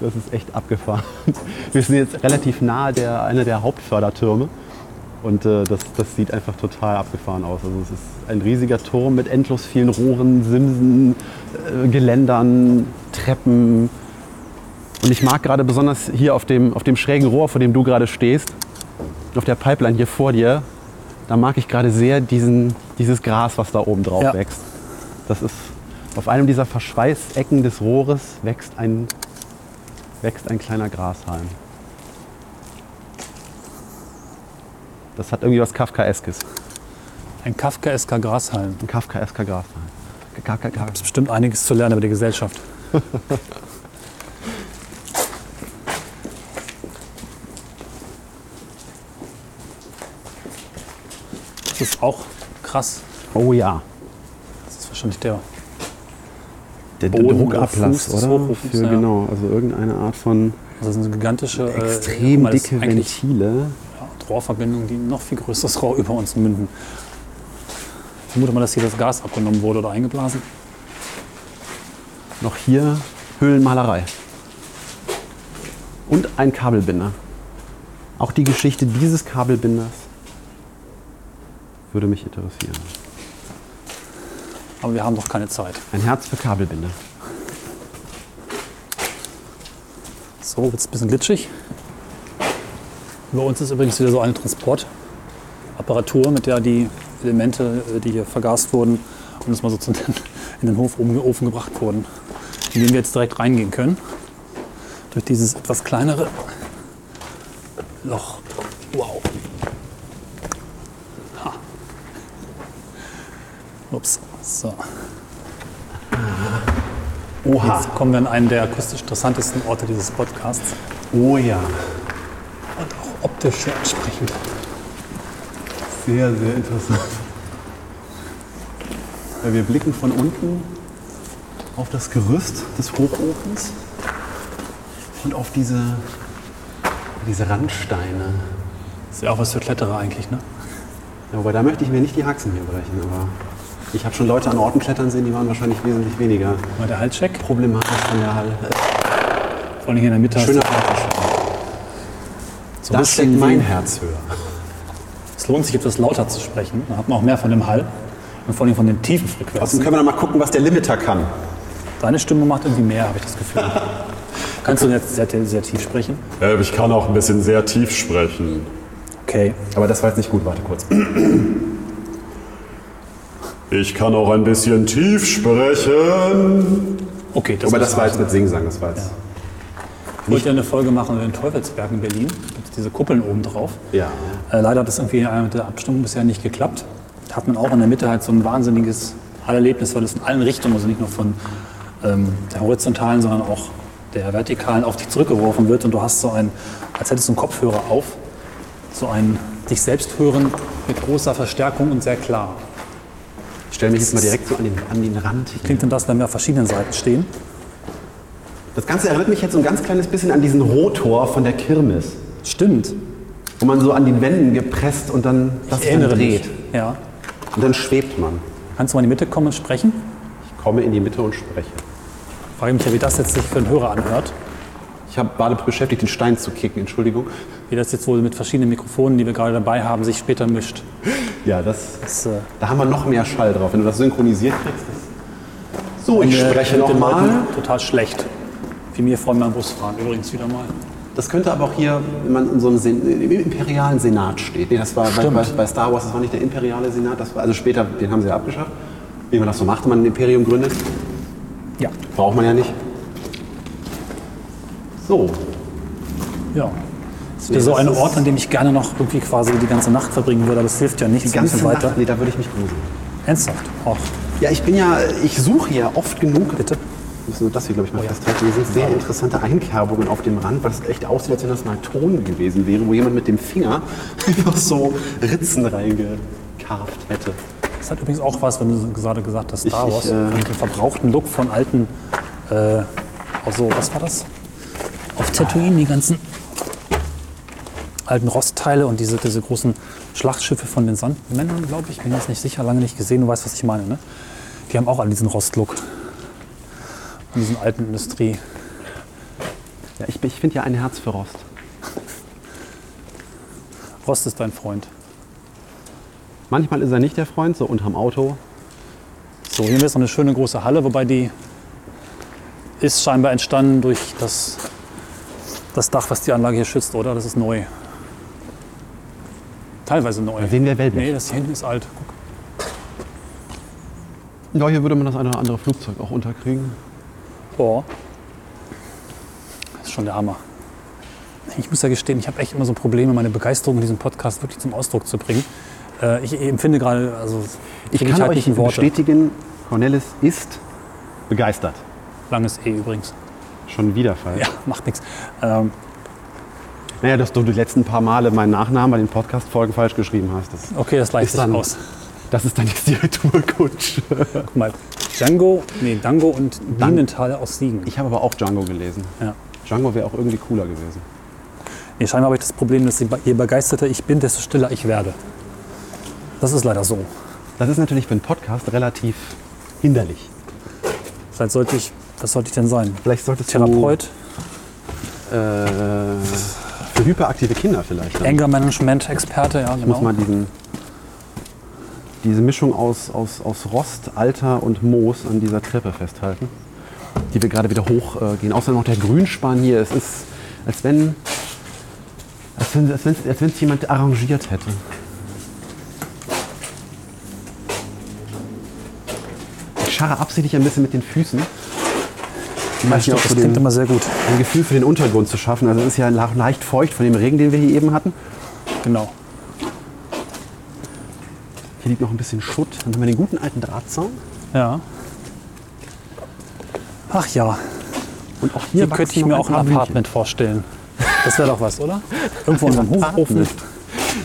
das ist echt abgefahren. Wir sind jetzt relativ nahe der, einer der Hauptfördertürme. Und äh, das, das sieht einfach total abgefahren aus. Also es ist ein riesiger Turm mit endlos vielen Rohren, Simsen, äh, Geländern, Treppen. Und ich mag gerade besonders hier auf dem, auf dem schrägen Rohr, vor dem du gerade stehst, auf der Pipeline hier vor dir, da mag ich gerade sehr diesen, dieses Gras, was da oben drauf Ja. wächst. Das ist auf einem dieser Verschweißecken des Rohres wächst ein, wächst ein kleiner Grashalm. Das hat irgendwie was Kafkaeskes. ein Kafkaesker Grashalm. Ein Kafkaesker Grashalm. Ka- ka- Es bestimmt einiges zu lernen über die Gesellschaft. Das ist auch krass. Oh ja. Das ist wahrscheinlich der. Der Boden Druckablass, Fuß oder? Hochofens, Für, ja. Genau, also irgendeine Art von Das ist eine gigantische. äh, extrem das ist dicke Ventile. ja, Rohrverbindungen, die noch viel größeres Rohr über uns münden. Ich vermute mal, dass hier das Gas abgenommen wurde oder eingeblasen. Noch hier Höhlenmalerei. Und ein Kabelbinder. Auch die Geschichte dieses Kabelbinders würde mich interessieren. Aber wir haben doch keine Zeit. Ein Herz für Kabelbinder. So, wird es ein bisschen glitschig. Über uns ist übrigens wieder so eine Transportapparatur, mit der die Elemente, äh, die hier vergast wurden, und das mal so zu den, in den Hof oben- Ofen gebracht wurden, in den wir jetzt direkt reingehen können. Durch dieses etwas kleinere Loch. So. Oha. Jetzt kommen wir an einen der akustisch interessantesten Orte dieses Podcasts. Oh ja. Und auch optisch sehr ansprechend. Sehr, sehr interessant. Ja, wir blicken von unten auf das Gerüst des Hochofens und auf diese, diese Randsteine. Ist ja auch was für Kletterer eigentlich, ne? Ja, wobei da möchte ich mir nicht die Haxen hier brechen, aber ich habe schon Leute an Orten klettern sehen, die waren wahrscheinlich wesentlich weniger Mal der Haltcheck. problematisch von der Halle. Vor allem hier in der Mitte. Schöner so Da ein steckt mein Herz höher. Es lohnt sich etwas lauter zu sprechen. Dann hat man auch mehr von dem Hall und vor allem von den tiefen Außerdem Frequenzen. können wir noch mal gucken, was der Limiter kann. Deine Stimme macht irgendwie mehr, habe ich das Gefühl. Kannst du jetzt sehr, sehr tief sprechen? Ich kann auch ein bisschen sehr tief sprechen. Okay. Aber das war jetzt nicht gut, warte kurz. Ich kann auch ein bisschen tief sprechen. Okay, das Aber das war jetzt mit Singsang, das war jetzt. Ich wollte ja eine Folge machen über den Teufelsberg in Berlin. Mit diese Kuppeln oben drauf. Ja. Äh, leider hat das irgendwie äh, mit der Abstimmung bisher nicht geklappt. Da hat man auch in der Mitte halt so ein wahnsinniges Erlebnis, weil es in allen Richtungen, also nicht nur von ähm, der horizontalen, sondern auch der vertikalen auf dich zurückgeworfen wird. Und du hast so ein, als hättest du einen Kopfhörer auf, so ein dich selbst hören mit großer Verstärkung und sehr klar. Ich stelle mich jetzt mal direkt so an den, an den Rand. Hier. Klingt denn das, wenn wir auf verschiedenen Seiten stehen? Das Ganze erinnert mich jetzt so ein ganz kleines bisschen an diesen Rotor von der Kirmes, Stimmt. wo man so an den Wänden gepresst und dann das Ich dann mich. dreht. Ja. Und dann schwebt man. Kannst du mal in die Mitte kommen und sprechen? Ich komme in die Mitte und spreche. Frage mich ja, wie das jetzt sich für einen Hörer anhört. Ich habe gerade beschäftigt, den Stein zu kicken, Entschuldigung. Wie das jetzt wohl mit verschiedenen Mikrofonen, die wir gerade dabei haben, sich später mischt. Ja, das, Das, äh, da haben wir noch mehr Schall drauf. Wenn du das synchronisiert kriegst. Das so, ich spreche nochmal. Total schlecht. Wie mir vorhin beim Busfahren übrigens wieder mal. Das könnte aber auch hier, wenn man in so einem Sen im imperialen Senat steht. Nee, das war bei, bei, bei Star Wars, das war nicht der imperiale Senat, das war, also später, den haben sie ja abgeschafft. Wie man das so macht, wenn man ein Imperium gründet. Ja. Braucht man ja nicht. So, Ja. Das ist wieder so ein Ort, an dem ich gerne noch irgendwie quasi die ganze Nacht verbringen würde, aber es hilft ja nichts. die ganze weiter. Nacht, nee, da würde ich mich gruseln. Ernsthaft. Auch. Ja, ich bin ja, ich suche ja oft genug. Bitte? Müssen wir das hier, glaube ich, mal festhalten. Hier sind sehr interessante Einkerbungen auf dem Rand, weil es echt aussieht, als wenn das mal Ton gewesen wäre, wo jemand mit dem Finger einfach so Ritzen reingekarft hätte. Das hat übrigens auch was, wenn du gerade gesagt hast, Star Ich- Wars, ich, äh, mit dem verbrauchten Look von alten, äh, also was war das? Auf Tatooine die ganzen alten Rostteile und diese, diese großen Schlachtschiffe von den Sandmännern, glaube ich. Bin jetzt nicht sicher, lange nicht gesehen. Du weißt, was ich meine, ne? Die haben auch alle diesen Rostlook. Von diesen alten Industrie. Ja, ich, ich finde ja ein Herz für Rost. Rost ist dein Freund. Manchmal ist er nicht der Freund, so unterm Auto. So, hier ist noch eine schöne große Halle, wobei die ist scheinbar entstanden durch das, das Dach, was die Anlage hier schützt, oder? Das ist neu. Teilweise neu. Da sehen wir Wellblech. Nee, das hier hinten ist alt. Guck. Ja, hier würde man das eine oder andere Flugzeug auch unterkriegen. Boah. Das ist schon der Hammer. Ich muss ja gestehen, ich habe echt immer so Probleme, meine Begeisterung in diesem Podcast wirklich zum Ausdruck zu bringen. Äh, ich empfinde gerade, also Ich kann halt euch nicht in Worte. bestätigen, Cornelis ist begeistert. Langes E übrigens. Schon wieder falsch. Ja, macht nichts. Ähm, Naja, dass du die letzten paar Male meinen Nachnamen bei den Podcast-Folgen falsch geschrieben hast. Das, okay, das gleicht sich dann- aus. das ist dann jetzt die Retourkutsche. Guck mal, Django, nee, Dango und Dienenthal aus Siegen. Ich habe aber auch Django gelesen. Ja. Django wäre auch irgendwie cooler gewesen. Nee, scheinbar habe ich das Problem, dass je je begeisterter ich bin, desto stiller ich werde. Das ist leider so. Das ist natürlich für einen Podcast relativ hinderlich. Vielleicht sollte ich, was sollte ich denn sein? Vielleicht solltest Therapeut, du äh, für hyperaktive Kinder vielleicht. Dann Anger Management Experte, ja muss genau. man diesen, diese Mischung aus, aus, aus Rost, Alter und Moos an dieser Treppe festhalten, die wir gerade wieder hochgehen. Äh. Außerdem noch der Grünspan hier. Es ist, als wenn als wenn als wenn's- als wenn es jemand arrangiert hätte. Ich scharre absichtlich ein bisschen mit den Füßen. Ja, hier stimmt, auch das klingt immer sehr gut. ein Gefühl für den Untergrund zu schaffen. Also es ist ja le- leicht feucht von dem Regen, den wir hier eben hatten. Genau. Hier liegt noch ein bisschen Schutt. Dann haben wir den guten alten Drahtzaun. Ja. Ach ja, Und auch hier hier könnte ich mir auch ein Apartment vorstellen. Das wäre doch was, oder? Irgendwo in einem Hochofen,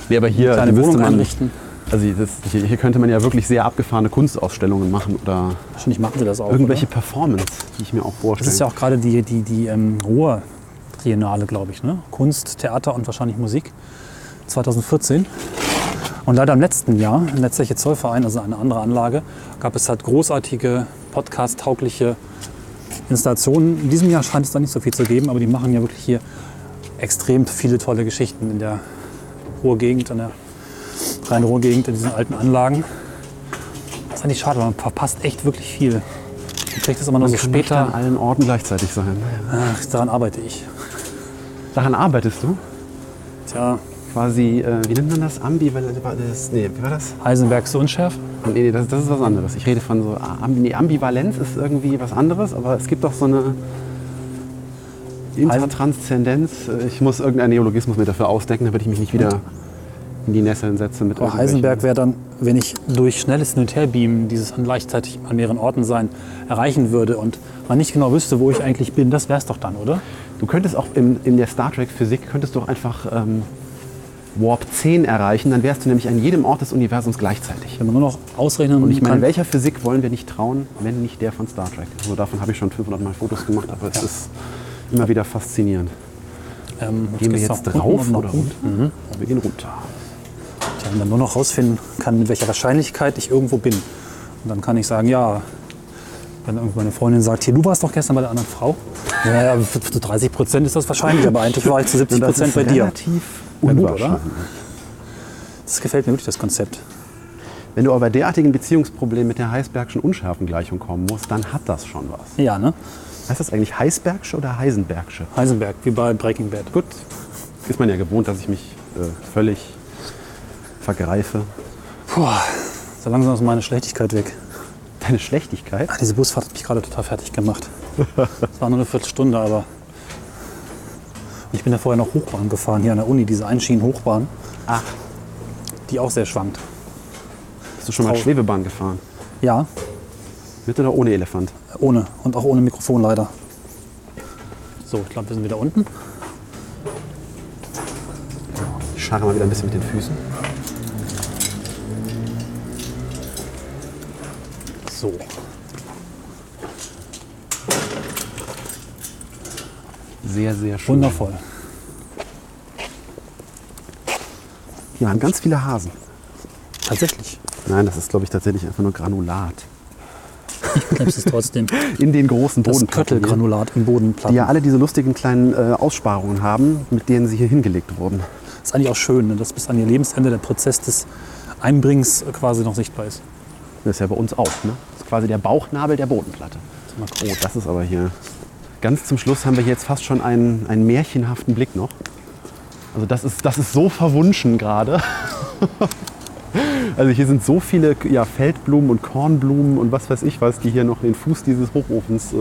Nee, aber hier kleine müsste Wohnung einrichten. Also das, hier, hier könnte man ja wirklich sehr abgefahrene Kunstausstellungen machen oder Wahrscheinlich machen sie das auch. irgendwelche Oder? Performance, die ich mir auch vorstelle. Das ist ja auch gerade die, die, die ähm, Ruhr-Triennale, glaube ich. Ne? Kunst, Theater und wahrscheinlich Musik. 2014. Und leider im letzten Jahr, im Letztliche Zollverein, also eine andere Anlage, gab es halt großartige, podcast-taugliche Installationen. In diesem Jahr scheint es da nicht so viel zu geben, aber die machen ja wirklich hier extrem viele tolle Geschichten in der Ruhrgegend, in der Rhein-Ruhr-Gegend, in diesen alten Anlagen. Das ist eigentlich schade, weil man verpasst echt wirklich viel. Man kriegt das immer nur so nicht an später. allen Orten gleichzeitig sein. Ach, daran arbeite ich. Daran arbeitest du? Tja, quasi, äh, wie nennt man das? Ambivalent, das, nee, wie war das? Heisenbergs Unschärf. Nee, nee das, das ist was anderes. Ich rede von so, Ambi, nee, Ambivalenz ist irgendwie was anderes, aber es gibt doch so eine Intertranszendenz. Ich muss irgendeinen Neologismus mir dafür ausdenken, damit ich mich nicht wieder in die Nesseln setze mit irgendwelchen- Heisenberg wäre dann, wenn ich durch schnelles Hin- und Herbeamen dieses an gleichzeitig an mehreren Orten sein erreichen würde und man nicht genau wüsste, wo ich eigentlich bin, das wäre es doch dann, oder? Du könntest auch in, in der Star Trek Physik könntest du auch einfach ähm, Warp 10 erreichen, dann wärst du nämlich an jedem Ort des Universums gleichzeitig. Wenn man nur noch ausrechnen Und ich meine, welcher Physik wollen wir nicht trauen, wenn nicht der von Star Trek? Also davon habe ich schon 500 Mal Fotos gemacht, aber es ist immer wieder faszinierend. ähm, Gehen wir jetzt drauf unten oder runter? Mhm. Wir gehen runter. Wenn man nur noch rausfinden kann, mit welcher Wahrscheinlichkeit ich irgendwo bin. Und dann kann ich sagen, ja, wenn irgendwie meine Freundin sagt, hier, du warst doch gestern bei der anderen Frau. Ja, zu 30 Prozent ist das wahrscheinlich, aber eigentlich war ich zu 70 Und das Prozent bei dir. relativ gut, oder? unwahrscheinlich. Das gefällt mir wirklich, das Konzept. Wenn du aber bei derartigen Beziehungsproblemen mit der Heisenbergschen Unschärfengleichung kommen musst, dann hat das schon was. Ja, ne? Heißt das eigentlich Heisenbergsche oder Heisenbergsche? Heisenberg, wie bei Breaking Bad. Gut, ist man ja gewohnt, dass ich mich äh, völlig vergreife. Puh, so langsam ist meine Schlechtigkeit weg. Deine Schlechtigkeit? Ah, diese Busfahrt hat mich gerade total fertig gemacht. Es war nur eine Viertelstunde, aber. Ich bin ja vorher noch Hochbahn gefahren, hier an der Uni, diese Einschienen-Hochbahn, Ach, die auch sehr schwankt. bist du schon mal Schwebebahn gefahren? Ja, Mit oder ohne Elefant? ohne. Und auch ohne Mikrofon leider. So, ich glaube, wir sind wieder unten. Ich scharre mal wieder ein bisschen mit den Füßen. So. Sehr, sehr schön. Wundervoll. Hier waren ganz viele Hasen. Tatsächlich. Nein, das ist, glaube ich, tatsächlich einfach nur Granulat. Selbst ist trotzdem In den großen das Bodenplatten. hier, Köttelgranulat im Bodenplatten. Die ja alle diese lustigen kleinen äh, Aussparungen haben, mit denen sie hier hingelegt wurden. ist eigentlich auch schön, ne, dass bis an ihr Lebensende der Prozess des Einbringens quasi noch sichtbar ist. Das ist ja bei uns auch. Ne? Das ist quasi der Bauchnabel der Bodenplatte. Oh, das ist aber hier. Ganz zum Schluss haben wir hier jetzt fast schon einen, einen märchenhaften Blick noch. Also das ist, das ist so verwunschen gerade. Also hier sind so viele ja, Feldblumen und Kornblumen und was weiß ich was, die hier noch den Fuß dieses Hochofens äh,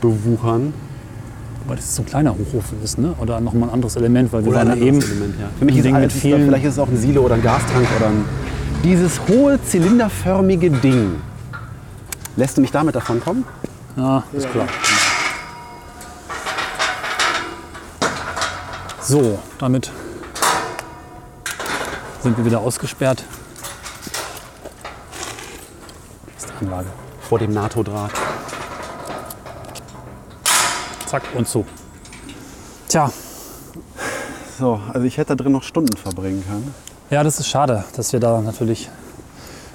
bewuchern. Weil das so ein kleiner Hochofen ist, ne? oder nochmal ein anderes Element, weil wir Oder waren ein eben Element, ja. Für mich ist alles, mit vielen. vielleicht ist es auch ein Silo oder ein Gastank oder ein, dieses hohe zylinderförmige Ding. Lässt du mich damit davon kommen? Ja, ist klar. So, damit sind wir wieder ausgesperrt. Das ist die Anlage. Vor dem NATO-Draht. Zack und so. Tja, So, also ich hätte da drin noch Stunden verbringen können. ja, das ist schade, dass wir da natürlich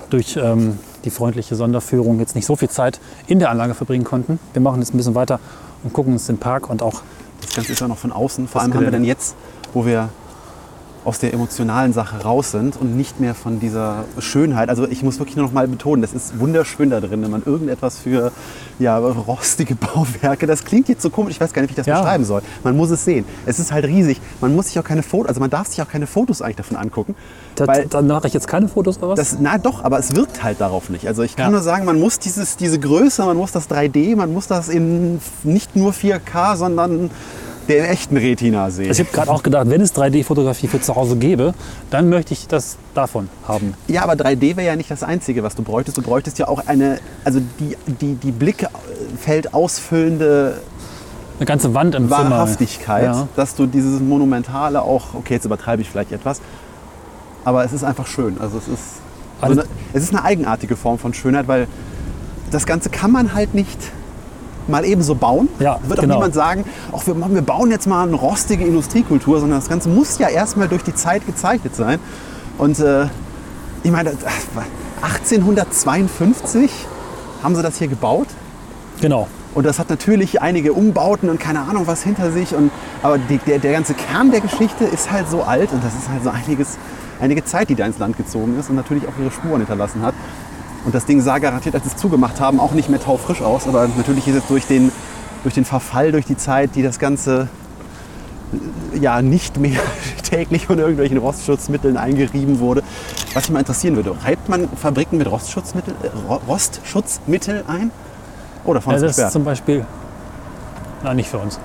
durch ähm, die freundliche Sonderführung jetzt nicht so viel Zeit in der Anlage verbringen konnten. Wir machen jetzt ein bisschen weiter und gucken uns den Park und auch Das Ganze ist ja noch von außen. Vor Das allem haben wir dann jetzt, wo wir aus der emotionalen Sache raus sind und nicht mehr von dieser Schönheit. Also ich muss wirklich nur noch mal betonen, das ist wunderschön da drin, wenn man irgendetwas für ja, rostige Bauwerke, das klingt jetzt so komisch, ich weiß gar nicht, wie ich das Ja. beschreiben soll. Man muss es sehen. Es ist halt riesig. Man muss sich auch keine Fotos, also man darf sich auch keine Fotos eigentlich davon angucken. da, weil dann mache ich jetzt keine Fotos oder was? das, na doch, aber es wirkt halt darauf nicht. Also ich kann Ja. nur sagen, man muss dieses, diese Größe, man muss das 3D, man muss das in nicht nur 4K, sondern der echten Retina sehen. Also ich habe gerade auch gedacht, wenn es 3D-Fotografie für zu Hause gäbe, dann möchte ich das davon haben. Ja, aber 3D wäre ja nicht das Einzige, was du bräuchtest. Du bräuchtest ja auch eine, also die, die, die Blickfeld ausfüllende Eine ganze Wand im Zimmer. Wahrhaftigkeit, Ja. dass du dieses Monumentale auch, okay, jetzt übertreibe ich vielleicht etwas, aber es ist einfach schön. Also es ist, Also- also eine, es ist eine eigenartige Form von Schönheit, weil das Ganze kann man halt nicht mal eben so bauen. Ja, Wird auch genau. niemand sagen, ach, wir, machen- wir bauen jetzt mal eine rostige Industriekultur, sondern das Ganze muss ja erstmal durch die Zeit gezeichnet sein. Und äh, ich meine, das- 1852 haben sie das hier gebaut. Genau. Und das hat natürlich einige Umbauten und keine Ahnung was hinter sich. Und, aber die, der, der ganze Kern der Geschichte ist halt so alt und das ist halt so einiges, einige Zeit, die da ins Land gezogen ist und natürlich auch ihre Spuren hinterlassen hat. Und das Ding sah garantiert, als sie es zugemacht haben, auch nicht mehr taufrisch aus. Aber natürlich ist es durch den, durch den Verfall, durch die Zeit, die das Ganze ja nicht mehr täglich von irgendwelchen Rostschutzmitteln eingerieben wurde. Was mich mal interessieren würde, reibt man Fabriken mit Rostschutzmittel, äh, Ro- Rostschutzmittel ein? Oder von Ja, das ist zum Beispiel. Nein, nicht für uns.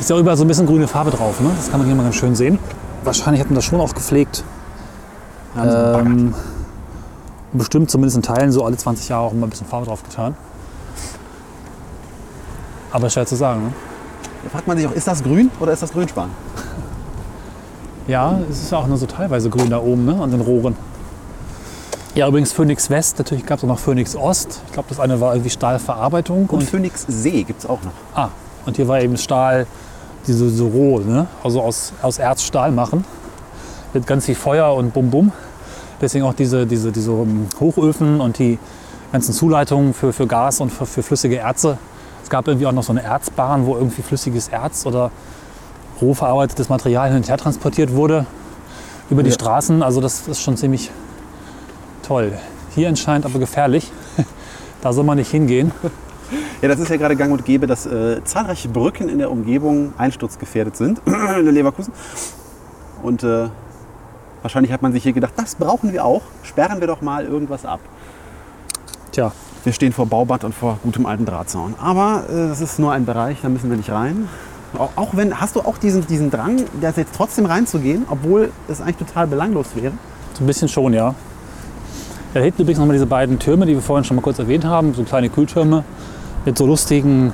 Ist ja überall so ein bisschen grüne Farbe drauf, ne? Das kann man hier mal ganz schön sehen. Wahrscheinlich hat man das schon auch gepflegt. Ähm, bestimmt zumindest in Teilen so alle 20 Jahre auch immer ein bisschen Farbe drauf getan. Aber schwer zu sagen. Ne? Da fragt man sich auch, ist das grün oder ist das Grünspan? Ja, es ist auch nur so teilweise grün da oben ne? an den Rohren. Ja, übrigens Phoenix West, natürlich gab es auch noch Phoenix Ost. Ich glaube, das eine war irgendwie Stahlverarbeitung. Und Phoenix See gibt es auch noch. Ah, und hier war eben Stahl, diese so roh, ne? also aus, aus Erz Stahl machen. Mit ganz viel Feuer und Bum Bum. Deswegen auch diese, diese, diese Hochöfen und die ganzen Zuleitungen für, für Gas und für, für flüssige Erze. Es gab irgendwie auch noch so eine Erzbahn, wo irgendwie flüssiges Erz oder roh verarbeitetes Material hin und her transportiert wurde über die Ja. Straßen. Also das ist schon ziemlich toll. Hier anscheinend aber gefährlich. Da soll man nicht hingehen. Ja, das ist ja gerade gang und gäbe, dass äh, zahlreiche Brücken in der Umgebung einsturzgefährdet sind in Leverkusen. Und äh, wahrscheinlich hat man sich hier gedacht, das brauchen wir auch. Sperren wir doch mal irgendwas ab. Tja, Wir stehen vor Bauband und vor gutem alten Drahtzaun. Aber äh, das ist nur ein Bereich, da müssen wir nicht rein. Auch, auch wenn, hast du auch diesen, diesen Drang, da jetzt trotzdem reinzugehen, obwohl es eigentlich total belanglos wäre? So ein bisschen schon, ja. Da hinten übrigens nochmal diese beiden Türme, die wir vorhin schon mal kurz erwähnt haben, so kleine Kühltürme mit so lustigen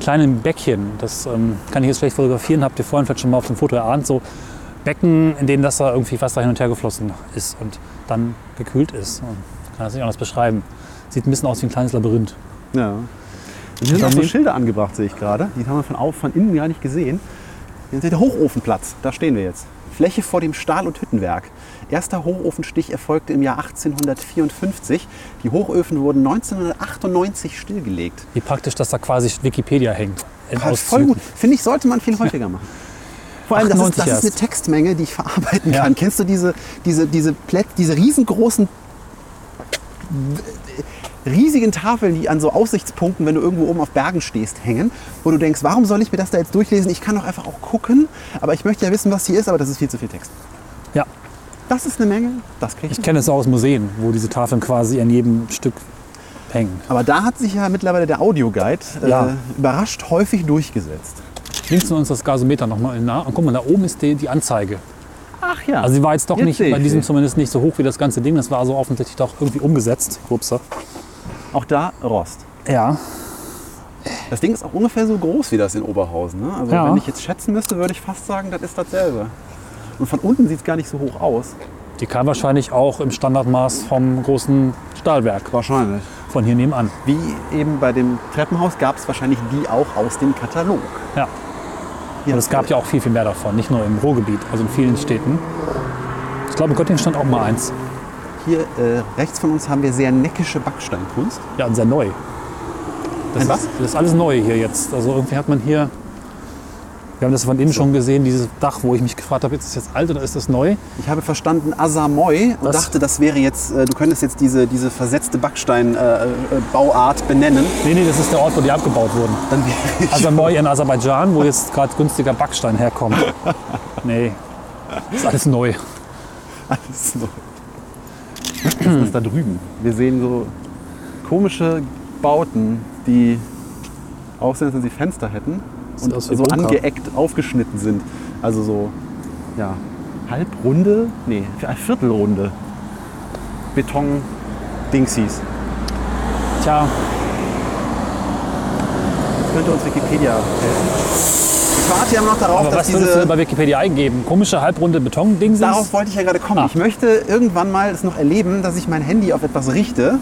kleinen Bäckchen. Das ähm, kann ich jetzt schlecht fotografieren, habt ihr vorhin vielleicht schon mal auf dem Foto erahnt, so Becken, in denen das da irgendwie Wasser hin und her geflossen ist und dann gekühlt ist. Und kann das nicht anders beschreiben. Sieht ein bisschen aus wie ein kleines Labyrinth. Ja. Und hier sind auch so Schilder angebracht, sehe ich gerade. Die haben wir von, au- von innen gar nicht gesehen. Hier ist der Hochofenplatz, da stehen wir jetzt. Fläche vor dem Stahl- und Hüttenwerk. Erster Hochofenstich erfolgte im Jahr 1854. Die Hochöfen wurden 1998 stillgelegt. Wie praktisch, dass da quasi Wikipedia hängt. Voll gut. Finde ich, sollte man viel häufiger machen. Vor allem, das ist, 98 das ist eine. Textmenge, die ich verarbeiten Ja. kann. Kennst du diese, diese, diese, Plätt, diese riesengroßen, riesigen Tafeln, die an so Aussichtspunkten, wenn du irgendwo oben auf Bergen stehst, hängen, wo du denkst, warum soll ich mir das da jetzt durchlesen? Ich kann doch einfach auch gucken, aber ich möchte ja wissen, was hier ist, aber das ist viel zu viel Text. Ja, Das ist eine Menge, das kriege ich. ich kenne es auch aus Museen, wo diese Tafeln quasi an jedem Stück hängen. Aber da hat sich ja mittlerweile der Audioguide Ja. äh, überrascht häufig durchgesetzt. Links von uns das Gasometer nochmal nah. Und guck mal, da oben ist die, die Anzeige. Ach ja. Also sie war jetzt doch Jetzt nicht, bei diesem sie. zumindest nicht so hoch wie das ganze Ding. Das war so offensichtlich doch irgendwie umgesetzt. Upsa. auch da Rost. Ja. Das Ding ist auch ungefähr so groß wie das in Oberhausen. Ne? Also Ja. wenn ich jetzt schätzen müsste, würde ich fast sagen, das ist dasselbe. Und von unten sieht es gar nicht so hoch aus. Die kam wahrscheinlich auch im Standardmaß vom großen Stahlwerk Wahrscheinlich. von hier nebenan. Wie eben bei dem Treppenhaus gab es wahrscheinlich die auch aus dem Katalog. Ja. Und es gab ja auch viel, viel mehr davon. Nicht nur im Ruhrgebiet, also in vielen Städten. Ich glaube, in Göttingen stand auch mal eins. Hier äh, rechts von uns haben wir sehr neckische Backsteinkunst. Ja, und sehr neu. Das Ein was? Ist, das ist alles neu hier jetzt. Also irgendwie hat man hier, wir haben das von innen schon gesehen, dieses Dach, wo ich mich gefragt habe, ist das jetzt alt oder ist das neu? Ich habe verstanden Asamoy und Was? dachte, das wäre jetzt, äh, du könntest jetzt diese, diese versetzte Backsteinbauart äh, Bauart benennen. Nee, nee, das ist der Ort, wo die abgebaut wurden. Dann Asamoy in Aserbaidschan, wo jetzt gerade günstiger Backstein herkommt. Nee, ist alles neu. alles neu. Was ist das da drüben? Wir sehen so komische Bauten, die aussehen, als wenn sie Fenster hätten und so angeeckt aufgeschnitten sind. Also so, ja, halbrunde, nee, eine Viertelrunde Beton-Dingsies. Tja, Jetzt könnte uns Wikipedia helfen. Ich warte ja noch darauf, aber dass was du diese... denn bei Wikipedia eingeben? Komische halbrunde Betondings? Darauf wollte ich ja gerade kommen. Ah. Ich möchte irgendwann mal es noch erleben, dass ich mein Handy auf etwas richte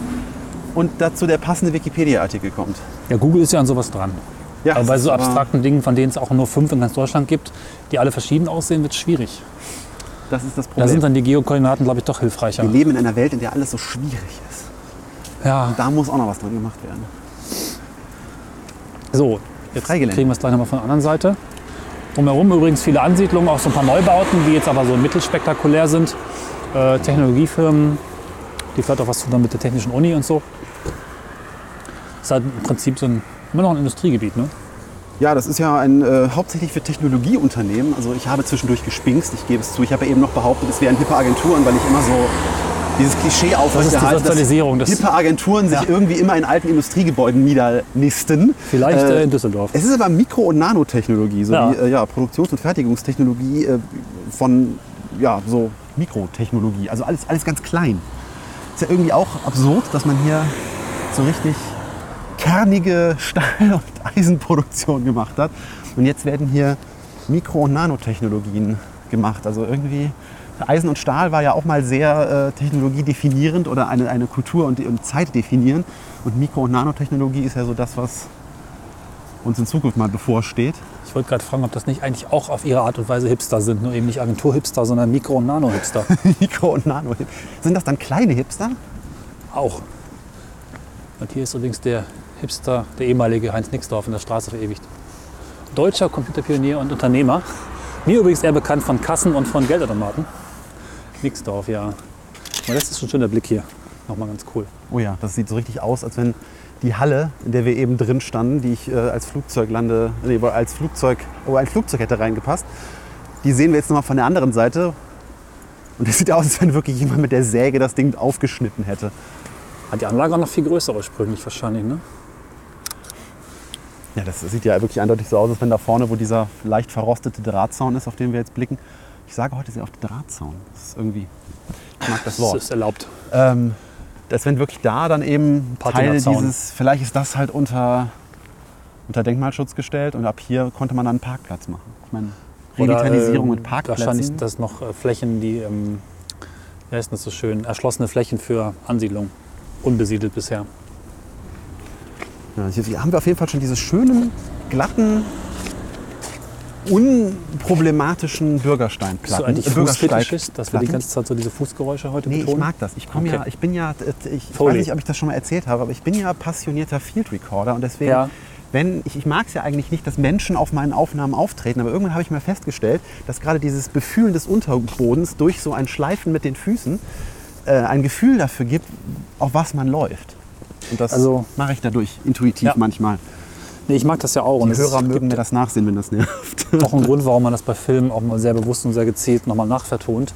und dazu der passende Wikipedia-Artikel kommt. Ja, Google ist ja an sowas dran. Ja, aber bei das so aber- abstrakten Dingen, von denen es auch nur fünf in ganz Deutschland gibt, die alle verschieden aussehen, wird es schwierig. Das ist das Da Problem. sind dann die Geokoordinaten, glaube ich, doch hilfreicher. Wir leben in einer Welt, in der alles so schwierig ist. Ja, Da muss auch noch was dran gemacht werden. so. Jetzt Freigelände. kriegen wir es gleich nochmal von der anderen Seite. Drumherum übrigens viele Ansiedlungen, auch so ein paar Neubauten, die jetzt aber so mittelspektakulär sind. Äh, Technologiefirmen, die vielleicht auch was tun haben mit der Technischen Uni und so. Ist halt im Prinzip so ein, immer noch ein Industriegebiet, ne? Ja, das ist ja ein äh, hauptsächlich für Technologieunternehmen. Also ich habe zwischendurch gespinkst, ich gebe es zu. Ich habe ja eben noch behauptet, es wären hippe Agenturen, weil ich immer so dieses Klischee aufrechterhalte, dass Sozialisierung, das- hippe Agenturen sich Ja. irgendwie immer in alten Industriegebäuden niedernisten. Vielleicht Äh, äh, in Düsseldorf. Es ist aber Mikro- und Nanotechnologie, so Ja. wie äh, ja, Produktions- und Fertigungstechnologie äh, von ja, so Mikrotechnologie. Also alles, alles ganz klein. Ist ja irgendwie auch absurd, dass man hier so richtig kernige Stahl- und Eisenproduktion gemacht hat. Und jetzt werden hier Mikro- und Nanotechnologien gemacht. Also irgendwie Eisen und Stahl war ja auch mal sehr äh, technologiedefinierend oder eine, eine Kultur und, und Zeit definieren. Und Mikro- und Nanotechnologie ist ja so das, was uns in Zukunft mal bevorsteht. Ich wollte gerade fragen, ob das nicht eigentlich auch auf ihre Art und Weise Hipster sind. Nur eben nicht Agentur-Hipster, sondern Mikro- und Nano-Hipster. Mikro- und Nano. Sind das dann kleine Hipster? auch. Und hier ist übrigens der Hipster, der ehemalige Heinz Nixdorf in der Straße verewigt. Deutscher Computerpionier und Unternehmer. Mir übrigens eher bekannt von Kassen und von Geldautomaten. Nixdorf, ja. Aber das ist schon ein schöner Blick hier. Nochmal ganz cool. Oh ja, das sieht so richtig aus, als wenn die Halle, in der wir eben drin standen, die ich äh, als Flugzeug lande, nee, als Flugzeug, oh, ein Flugzeug hätte reingepasst. Die sehen wir jetzt nochmal von der anderen Seite. Und es sieht aus, als wenn wirklich jemand mit der Säge das Ding aufgeschnitten hätte. Hat die Anlage auch noch viel größer ursprünglich wahrscheinlich, ne? Ja, das sieht ja wirklich eindeutig so aus, als wenn da vorne, wo dieser leicht verrostete Drahtzaun ist, auf den wir jetzt blicken. Ich sage heute sehr oft Drahtzaun. Das ist irgendwie, ich mag das Das Wort. ist erlaubt. Ähm, dass wenn wirklich da dann eben Teil dieses, vielleicht ist das halt unter, unter Denkmalschutz gestellt und ab hier konnte man dann einen Parkplatz machen. Ich meine, Revitalisierung ähm, mit Parkplätzen. Wahrscheinlich das noch äh, Flächen, die, ähm, wie heißt das so schön, erschlossene Flächen für Ansiedlung. Unbesiedelt bisher. Ja, hier haben wir auf jeden Fall schon diese schönen, glatten, unproblematischen Bürgersteinplatten. du eigentlich äh, Fußfetischist, dass wir die ganze Zeit so diese Fußgeräusche heute Nee, ich betonen? mag das. Ich komme ja, Okay. ich bin ja, äh, ich Foley. weiß nicht, ob ich das schon mal erzählt habe, aber ich bin ja passionierter Field Recorder und deswegen, Ja. wenn ich, ich mag es ja eigentlich nicht, dass Menschen auf meinen Aufnahmen auftreten, aber irgendwann habe ich mal festgestellt, dass gerade dieses Befühlen des Unterbodens durch so ein Schleifen mit den Füßen äh, ein Gefühl dafür gibt, auf was man läuft. Und das Also- mache ich dadurch intuitiv Ja. manchmal. Nee, ich mag das ja auch. Die es Hörer mögen mir das nachsehen, wenn das nervt. auch einen Grund, warum man das bei Filmen auch mal sehr bewusst und sehr gezielt nochmal nachvertont.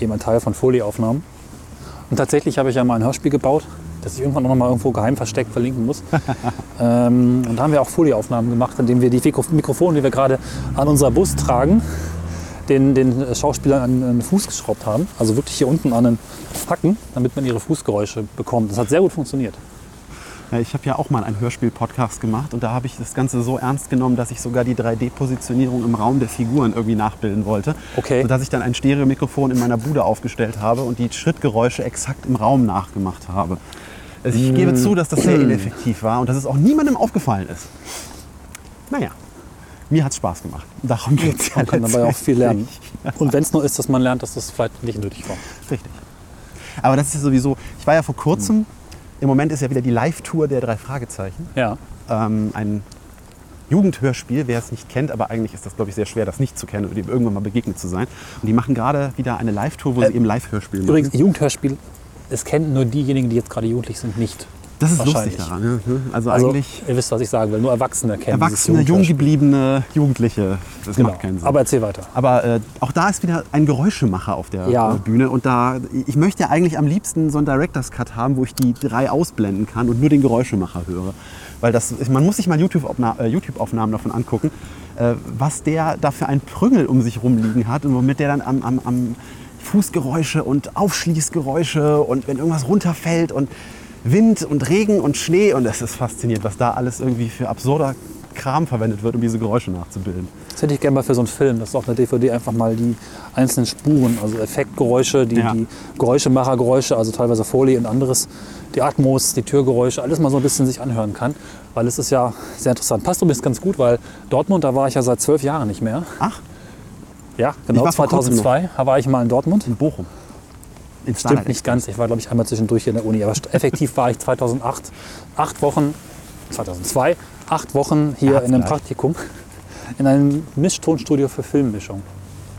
Eben ein Teil von Folieaufnahmen. Und tatsächlich habe ich ja mal ein Hörspiel gebaut, das ich irgendwann noch mal irgendwo geheim versteckt verlinken muss. ähm, und da haben wir auch Folieaufnahmen gemacht, indem wir die Mikro- Mikrofone, die wir gerade an unser Bus tragen, den, den Schauspielern an den Fuß geschraubt haben. Also wirklich hier unten an den Hacken, damit man ihre Fußgeräusche bekommt. Das hat sehr gut funktioniert. Ja, ich habe ja auch mal einen Hörspiel-Podcast gemacht und da habe ich das Ganze so ernst genommen, dass ich sogar die 3D-Positionierung im Raum der Figuren irgendwie nachbilden wollte. Okay. Sodass ich dann ein Stereomikrofon in meiner Bude aufgestellt habe und die Schrittgeräusche exakt im Raum nachgemacht habe. Also ich gebe zu, dass das sehr ineffektiv war und dass es auch niemandem aufgefallen ist. Naja, mir hat es Spaß gemacht. Darum geht es ja Man kann dabei auch viel lernen. Und wenn es nur ist, dass man lernt, dass das vielleicht nicht nötig war. Richtig. Aber das ist ja sowieso, ich war ja vor kurzem, im Moment ist ja wieder die Live-Tour der drei Fragezeichen. Ja. ähm, ein Jugendhörspiel, wer es nicht kennt, aber eigentlich ist das, glaube ich, sehr schwer, das nicht zu kennen oder dem irgendwann mal begegnet zu sein. Und die machen gerade wieder eine Live-Tour, wo sie eben Live-Hörspiele machen. Übrigens, Jugendhörspiel, es kennen nur diejenigen, die jetzt gerade jugendlich sind, nicht. Das ist lustig daran. Ja. Also, Also, eigentlich ihr wisst, was ich sagen will. Nur Erwachsene kennen erwachsene, jung gebliebene Jugendliche. Das Genau. macht keinen Sinn. Aber erzähl weiter. Aber äh, auch da ist wieder ein Geräuschemacher auf der Ja. Bühne. Und da, ich möchte ja eigentlich am liebsten so einen Director's Cut haben, wo ich die drei ausblenden kann und nur den Geräuschemacher höre. Weil das, man muss sich mal äh, YouTube-Aufnahmen davon angucken, äh, was der da für ein Prüngel um sich rumliegen hat und womit der dann am, am, am Fußgeräusche und Aufschließgeräusche und wenn irgendwas runterfällt und Wind und Regen und Schnee und es ist faszinierend, was da alles irgendwie für absurder Kram verwendet wird, um diese Geräusche nachzubilden. Das hätte ich gerne mal für so einen Film, dass auf einer DVD einfach mal die einzelnen Spuren, also Effektgeräusche, die, Ja. die Geräuschemachergeräusche, also teilweise Folie und anderes, die Atmos, die Türgeräusche, alles mal so ein bisschen sich anhören kann. Weil es ist ja sehr interessant. Passt übrigens ganz gut, weil Dortmund, da war ich ja seit zwölf Jahren nicht mehr. Ach, Ja, genau, war vor kurzem 2002 da war ich mal in Dortmund. in Bochum. Stimmt Starlight nicht ganz. Ich war, glaube ich, einmal zwischendurch hier in der Uni. Aber effektiv war ich 2008, acht Wochen, 2002, acht Wochen hier Ja, in einem. Praktikum in einem Mischtonstudio für Filmmischung.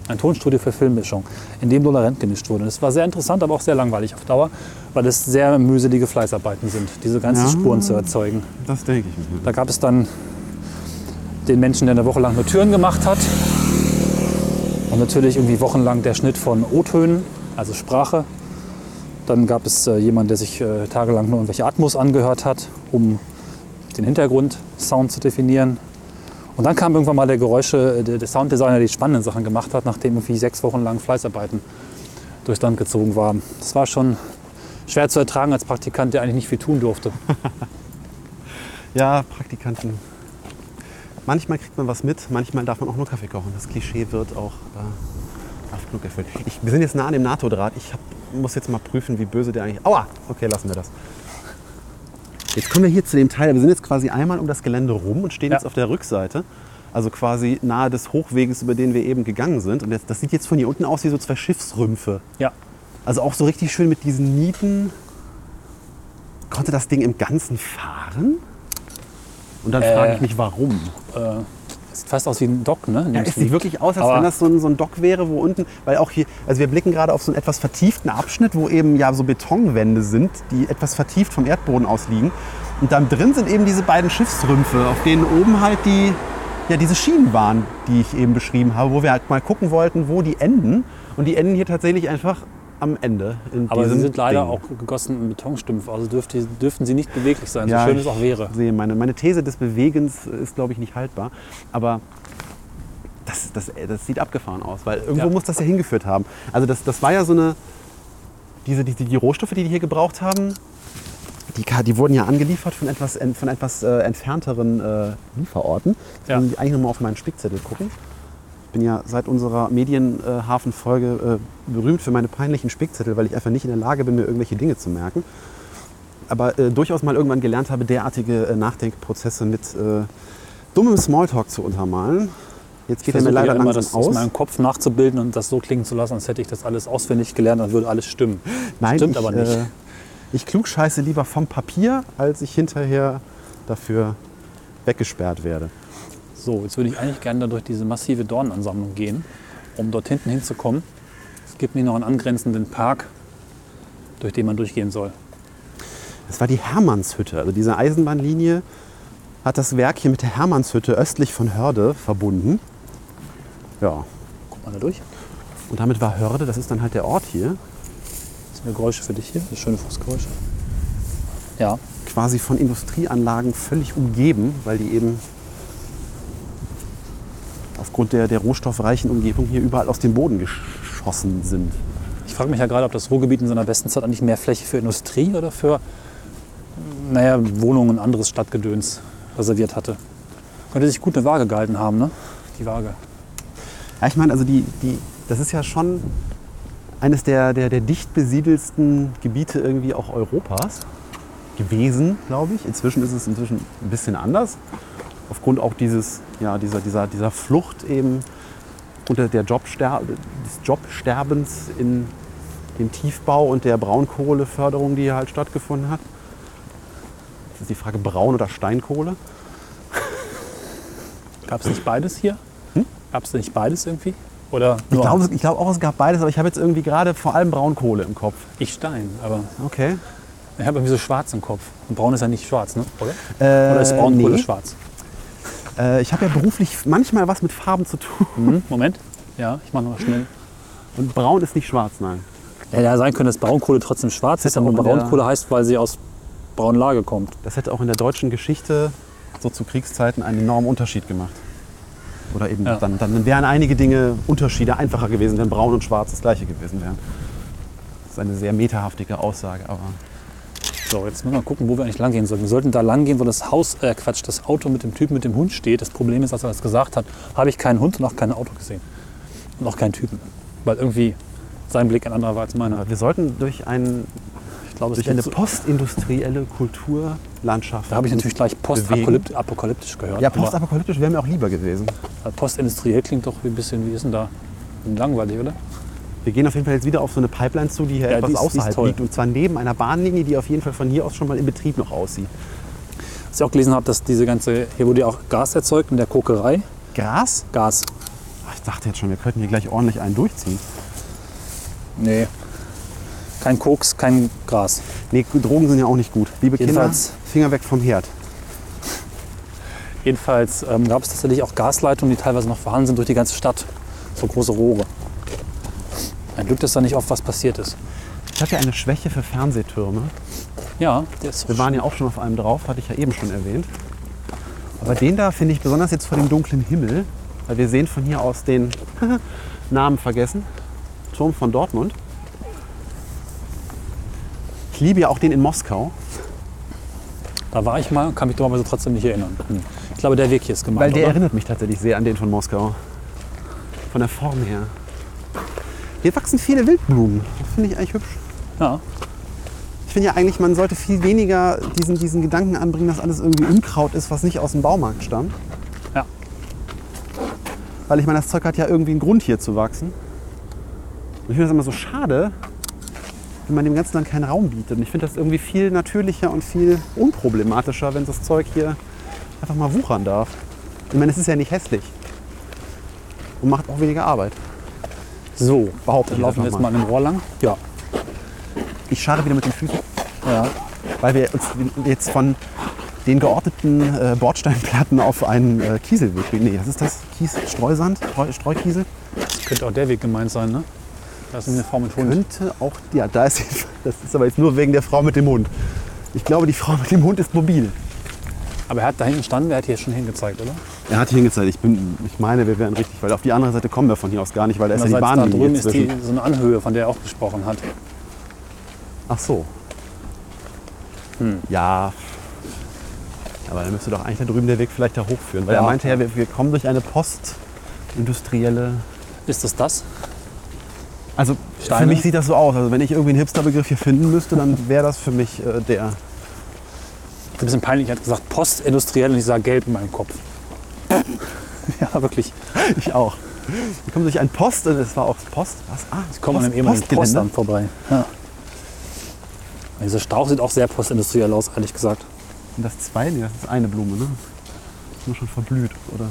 Ein Tonstudio für Filmmischung, in dem Dollarent gemischt wurde. Das war sehr interessant, aber auch sehr langweilig auf Dauer, weil es sehr mühselige Fleißarbeiten sind, diese ganzen Ja. Spuren zu erzeugen. Das denke ich mir. Da gab es dann den Menschen, der eine Woche lang nur Türen gemacht hat. Und natürlich irgendwie wochenlang der Schnitt von O-Tönen, also Sprache. Dann gab es äh, jemanden, der sich äh, tagelang nur irgendwelche Atmos angehört hat, um den Hintergrundsound zu definieren. Und dann kam irgendwann mal der Geräusche, äh, der, der Sounddesigner, der die spannenden Sachen gemacht hat, nachdem irgendwie sechs Wochen lang Fleißarbeiten durchs Land gezogen waren. Das war schon schwer zu ertragen als Praktikant, der eigentlich nicht viel tun durfte. Ja, Praktikanten. Manchmal kriegt man was mit, manchmal darf man auch nur Kaffee kochen. Das Klischee wird auch äh, genug erfüllt. Ich, wir sind jetzt nah an dem NATO-Draht. Ich hab, muss jetzt mal prüfen, wie böse der eigentlich. Aua! Okay, lassen wir das. Jetzt kommen wir hier zu dem Teil. Wir sind jetzt quasi einmal um das Gelände rum und stehen Ja. jetzt auf der Rückseite. Also quasi nahe des Hochweges, über den wir eben gegangen sind. Und jetzt, das sieht jetzt von hier unten aus wie so zwei Schiffsrümpfe. Ja, Also auch so richtig schön mit diesen Nieten. Konnte das Ding im Ganzen fahren? Und dann Äh, frage ich mich, warum. äh, sieht fast aus wie ein Dock, ne? Ja, es sieht wirklich aus, als Aber- wenn das so ein, so ein Dock wäre, wo unten, weil auch hier, also wir blicken gerade auf so einen etwas vertieften Abschnitt, wo eben ja so Betonwände sind, die etwas vertieft vom Erdboden aus liegen. Und dann drin sind eben diese beiden Schiffsrümpfe, auf denen oben halt die, ja, diese Schienen waren, die ich eben beschrieben habe, wo wir halt mal gucken wollten, wo die enden. Und die enden hier tatsächlich einfach am Ende. Aber sie sind leider Ding. auch gegossen in Betonstümpf, also dürfte, dürften sie nicht beweglich sein, Ja, so schön ich es auch wäre. Sehe meine, meine These des Bewegens ist, glaube ich, nicht haltbar. Aber das, das, das sieht abgefahren aus, weil irgendwo Ja. muss das ja hingeführt haben. Also das, das war ja so eine, diese, die, die Rohstoffe, die die hier gebraucht haben, die, die wurden ja angeliefert von etwas, von etwas äh, entfernteren äh, Lieferorten. Jetzt Ja. muss ich eigentlich nochmal auf meinen Spickzettel gucken. Ich bin ja seit unserer Medienhafenfolge äh, berühmt für meine peinlichen Spickzettel, weil ich einfach nicht in der Lage bin, mir irgendwelche Dinge zu merken. Aber äh, durchaus mal irgendwann gelernt habe, derartige äh, Nachdenkprozesse mit äh, dummem Smalltalk zu untermalen. Jetzt geht er mir leider ja immer, das aus aus. meinem Kopf nachzubilden und das so klingen zu lassen, als hätte ich das alles auswendig gelernt, dann würde alles stimmen. Nein, Stimmt ich, aber nicht. Äh, ich klugscheiße lieber vom Papier, als ich hinterher dafür weggesperrt werde. So, jetzt würde ich eigentlich gerne durch diese massive Dornenansammlung gehen, um dort hinten hinzukommen. Es gibt mir noch einen angrenzenden Park, durch den man durchgehen soll. Das war die Hermannshütte. Also diese Eisenbahnlinie hat das Werk hier mit der Hermannshütte östlich von Hörde verbunden. Ja, Guck mal da durch. und damit war Hörde, das ist dann halt der Ort hier, Das sind Geräusche für dich hier, das schöne Fußgeräusche. Ja, quasi von Industrieanlagen völlig umgeben, weil die eben aufgrund der, der rohstoffreichen Umgebung hier überall aus dem Boden geschossen sind. ich frage mich ja gerade, ob das Ruhrgebiet in seiner besten Zeit eigentlich mehr Fläche für Industrie oder für naja, Wohnungen und anderes Stadtgedöns reserviert hatte. Könnte sich gut eine Waage gehalten haben, ne? Die Waage. Ja, ich meine, also die, die, das ist ja schon eines der, der, der dicht besiedelsten Gebiete irgendwie auch Europas gewesen, glaube ich. Inzwischen ist es inzwischen ein bisschen anders. Aufgrund auch dieses, ja, dieser, dieser, dieser Flucht eben unter der Jobster des Jobsterbens in dem Tiefbau und der Braunkohleförderung, die hier halt stattgefunden hat. Das ist die Frage Braun- oder Steinkohle. Gab es nicht beides hier? Gab es nicht beides irgendwie? Oder Hm? Ich glaube glaub auch, es gab beides, aber ich habe jetzt irgendwie gerade vor allem Braunkohle im Kopf. ich Stein, aber Okay. ich habe irgendwie so schwarz im Kopf. Und braun ist ja nicht schwarz, ne? Oder? Äh, Oder ist Braunkohle nee. schwarz? Äh, ich habe ja beruflich manchmal was mit Farben zu tun. Mhm. Moment. Ja, ich mache noch mal schnell. Und braun ist nicht schwarz, nein. Ja, ja, sein können, dass Braunkohle trotzdem schwarz ist, aber Braunkohle heißt, weil sie aus Braunlage kommt. Das hätte auch in der deutschen Geschichte so zu Kriegszeiten einen enormen Unterschied gemacht. Oder eben Ja. dann, dann wären einige Dinge Unterschiede einfacher gewesen, wenn braun und schwarz das gleiche gewesen wären. Das ist eine sehr metahaftige Aussage, aber So, jetzt müssen wir mal gucken, wo wir eigentlich lang gehen sollten. Wir sollten da lang gehen, wo das Haus, äh Quatsch, das Auto mit dem Typen mit dem Hund steht. Das Problem ist, als er das gesagt hat, habe ich keinen Hund und auch kein Auto gesehen. Und auch keinen Typen. Weil irgendwie sein Blick ein anderer war als meiner. wir sollten durch, ein, Ich glaube, es durch eine postindustrielle Kulturlandschaft. Da habe ich natürlich gleich postapokalyptisch gehört. Ja, postapokalyptisch wäre mir auch lieber gewesen. postindustriell klingt doch wie ein bisschen, wie ist denn da? Langweilig, oder? Wir gehen auf jeden Fall jetzt wieder auf so eine Pipeline zu, die hier Ja, etwas die ist- außerhalb liegt. Und zwar neben einer Bahnlinie, die auf jeden Fall von hier aus schon mal in Betrieb noch aussieht. Was ich auch gelesen habe, dass diese ganze, hier wurde ja auch Gas erzeugt in der Kokerei. Gas? Gas. Ach, Ich dachte jetzt schon, wir könnten hier gleich ordentlich einen durchziehen. Nee. Kein Koks, kein Gras. Nee, Drogen sind ja auch nicht gut. Liebe Jedenfalls- Kinder, Finger weg vom Herd. Jedenfalls ähm, gab es tatsächlich auch Gasleitungen, die teilweise noch vorhanden sind durch die ganze Stadt. So große Rohre. Ein Glück, dass da nicht oft was passiert ist. Ich habe ja eine Schwäche für Fernsehtürme. Ja, der ist Wir waren ja auch schon auf einem drauf, hatte ich ja eben schon erwähnt. Aber den da finde ich besonders jetzt vor dem dunklen Himmel, weil wir sehen von hier aus den Namen vergessen. Turm von Dortmund. Ich liebe ja auch den in Moskau, Da war ich mal, kann mich dummerweise trotzdem nicht erinnern. Hm. Ich glaube, der Weg hier ist gemeint, weil der oder? erinnert mich tatsächlich sehr an den von Moskau. Von der Form her. Hier wachsen viele Wildblumen. Das finde ich eigentlich hübsch. Ja, Ich finde ja eigentlich, man sollte viel weniger diesen, diesen Gedanken anbringen, dass alles irgendwie Unkraut ist, was nicht aus dem Baumarkt stammt. ja. Weil ich meine, das Zeug hat ja irgendwie einen Grund hier zu wachsen. Und ich finde das immer so schade, wenn man dem Ganzen dann keinen Raum bietet. Und ich finde das irgendwie viel natürlicher und viel unproblematischer, wenn das Zeug hier einfach mal wuchern darf. Ich meine, es ist ja nicht hässlich. Und macht auch weniger Arbeit. So, Behaupte dann laufen wir jetzt mal an dem Rohr lang. Ja. Ich schade wieder mit den Füßen, ja. weil wir uns jetzt von den geordneten äh, Bordsteinplatten auf einen äh, Kieselweg bewegen. Nee, was ist das? Kies, Streusand? Streu, Streukiesel? Könnte auch der Weg gemeint sein, ne? Da ist eine Frau mit Hund. Könnte auch, ja, da ist, das ist aber jetzt nur wegen der Frau mit dem Hund. Ich glaube, die Frau mit dem Hund ist mobil. Aber er hat da hinten standen, der hat hier schon hingezeigt, oder? Er hat hier hingezeigt, ich, bin, ich meine, wir wären richtig, weil auf die andere Seite kommen wir von hier aus gar nicht, weil da ist ja die Andererseits da drüben ist die, so eine Anhöhe, von der er auch gesprochen hat. Ach so. Hm. Ja. Aber dann müsste doch eigentlich da drüben der Weg vielleicht da hochführen. Weil Ja. er meinte ja, wir, wir kommen durch eine postindustrielle. Ist das das? Also Steine? für mich sieht das so aus. Also wenn ich irgendwie einen Hipsterbegriff hier finden müsste, dann wäre das für mich äh, der. Ein bisschen peinlich. Er hat gesagt postindustriell und ich sah gelb in meinem Kopf. ja, wirklich. Ich auch. Wir kommen durch ein Post, äh, das war auch Post. Was? Ah, Ich komme an einem ehemaligen Postamt vorbei. Ja. Dieser Strauch sieht auch sehr postindustriell aus, ehrlich gesagt. Und das zwei? Nee, das ist eine Blume, ne? Das ist nur schon verblüht, oder?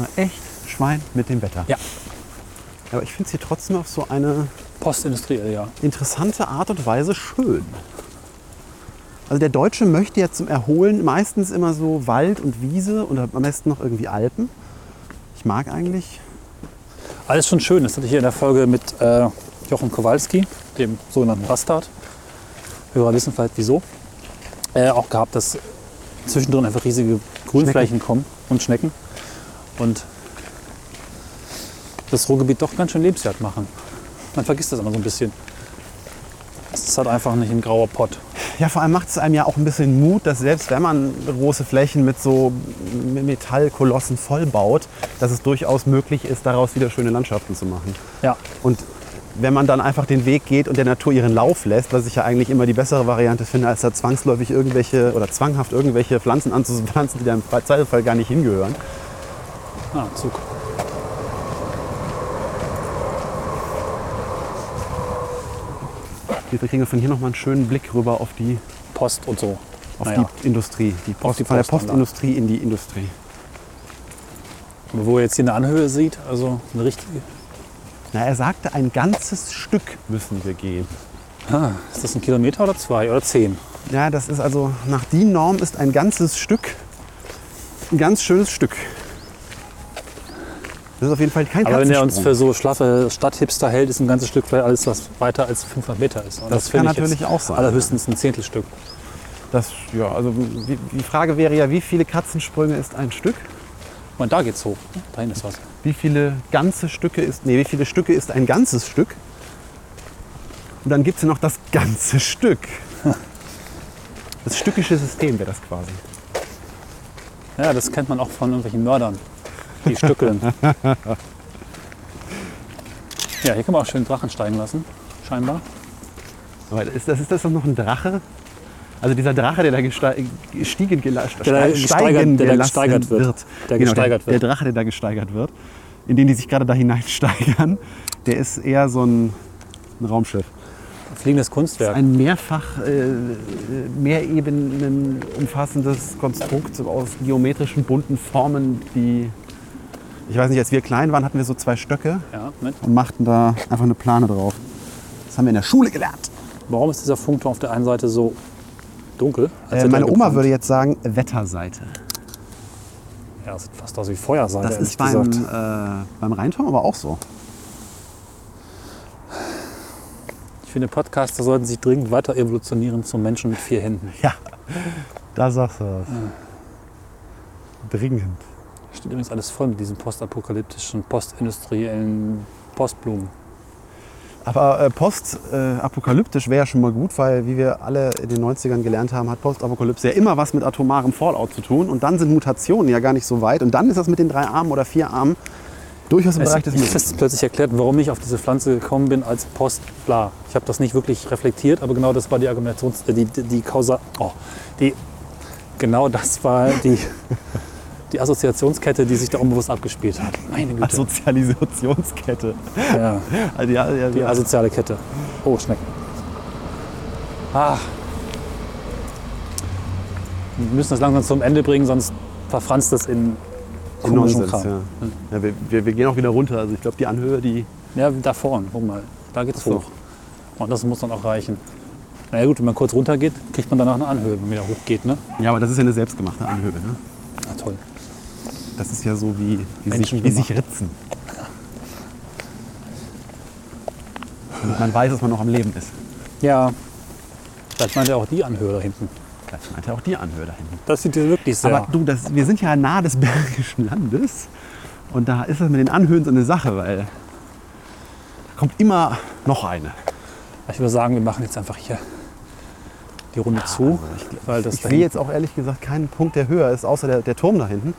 Ah, echt Schwein mit dem Wetter. Ja. Aber ich finde es hier trotzdem auf so eine Postindustriell, ja. interessante Art und Weise schön. Also der Deutsche möchte ja zum Erholen meistens immer so Wald und Wiese und am besten noch irgendwie Alpen. Ich mag eigentlich. Alles schon schön. Das hatte ich hier in der Folge mit äh, Jochen Kowalski, dem sogenannten Bastard. Hörer wissen vielleicht wieso. Äh, auch gehabt, dass zwischendrin einfach riesige Grünflächen kommen und Schnecken. Und das Ruhrgebiet doch ganz schön lebenswert machen. Man vergisst das immer so ein bisschen. Es ist halt einfach nicht ein grauer Pott. Ja, vor allem macht es einem ja auch ein bisschen Mut, dass selbst wenn man große Flächen mit so Metallkolossen vollbaut, dass es durchaus möglich ist, daraus wieder schöne Landschaften zu machen. Ja, Und wenn man dann einfach den Weg geht und der Natur ihren Lauf lässt, was ich ja eigentlich immer die bessere Variante finde, als da zwangsläufig irgendwelche oder zwanghaft irgendwelche Pflanzen anzupflanzen, die da im Zweifelsfall gar nicht hingehören. ah, Zug. Wir kriegen von hier nochmal einen schönen Blick rüber auf die, Post und so. auf Naja. die Industrie. Die Post, die von der. Postindustrie in die Industrie. Aber wo er jetzt hier eine Anhöhe sieht, also eine richtige. Na, er sagte, ein ganzes Stück müssen wir gehen. Ah, ist das ein Kilometer oder zwei oder zehn? Ja, das ist also, nach DIN-Norm ist ein ganzes Stück ein ganz schönes Stück. Das ist auf jeden Fall kein Aber wenn er uns für so schlaffe Stadthipster hält, ist ein ganzes Stück vielleicht alles, was weiter als 500 Meter ist. Und Das finde kann natürlich auch sein. Allerhöchstens ein Zehntelstück. Das, ja, also wie, die Frage wäre ja, wie viele Katzensprünge ist ein Stück? Und da geht's hoch. Da hinten ist was. Wie viele ganze Stücke ist, nee, wie viele Stücke ist ein ganzes Stück? Und dann gibt es ja noch das ganze Stück. Das stückische System wäre das quasi. Ja, das kennt man auch von irgendwelchen Mördern. Die Stückeln. ja, hier kann man auch schön Drachen steigen lassen. Scheinbar. Aber ist das, ist das doch noch ein Drache? Also dieser Drache, der da gestiegen, Der da gesteigert- der da wird. Der genau, gesteigert der, wird. Der Drache, der da gesteigert wird, in den die sich gerade da hineinsteigern, der ist eher so ein, ein Raumschiff. Fliegendes Kunstwerk. Ein mehrfach, äh, mehrebenen umfassendes Konstrukt aus geometrischen bunten Formen, die, ich weiß nicht, als wir klein waren, hatten wir so zwei Stöcke Ja, und machten da einfach eine Plane drauf. Das haben wir in der Schule gelernt. Warum ist dieser Funkturm auf der einen Seite so dunkel? Äh, meine Oma würde jetzt sagen, Wetterseite. Ja, das sieht fast aus wie Feuerseide, Das ist beim, äh, beim Rheinturm aber auch so. Ich finde, Podcaster sollten sich dringend weiter evolutionieren zum Menschen mit vier Händen. Ja, da sagst du was. Dringend. Steht übrigens alles voll mit diesen postapokalyptischen, postindustriellen Postblumen. Aber äh, postapokalyptisch wäre schon mal gut, weil, wie wir alle in den 90ern gelernt haben, hat Postapokalypse ja immer was mit atomarem Fallout zu tun. Und dann sind Mutationen ja gar nicht so weit. Und dann ist das mit den drei Armen oder vier Armen durchaus im Es Bereich des ist Möglichen. plötzlich erklärt, warum ich auf diese Pflanze gekommen bin als Post, bla. Ich habe das nicht wirklich reflektiert, aber genau das war die Argumentations... Äh, die, die, die Kausa... Oh, die... Genau das war die, die Assoziationskette, die sich da unbewusst abgespielt hat. Meine Güte. Sozialisationskette. ja, Also, ja, ja, die asoziale Kette. Oh, Schnecken. Ah. Wir müssen das langsam zum Ende bringen, sonst verfranst das in komischen Kram. ja. Ja, wir, wir, wir gehen auch wieder runter. Also ich glaube, die Anhöhe, die... Ja, da vorne, guck mal. Da geht's so. hoch. Und das muss dann auch reichen. Na ja gut, wenn man kurz runter geht, kriegt man danach eine Anhöhe, wenn man wieder hoch geht, ne? Ja, aber das ist ja eine selbstgemachte Anhöhe. Ne? Na toll. Das ist ja so wie, wie, sich, wie sich ritzen. Damit man weiß, dass man noch am Leben ist. Ja. Vielleicht meint er auch die Anhöhe da hinten. Das meinte auch die Anhöhe da hinten. Das sieht hier wirklich sehr. Aber du, das, wir sind ja nah des Bergischen Landes. Und da ist das mit den Anhöhen so eine Sache, weil da kommt immer noch eine. ich würde sagen, wir machen jetzt einfach hier die Runde zu. weil das Ich da sehe jetzt auch ehrlich gesagt keinen Punkt, der höher ist, außer der, der Turm da hinten.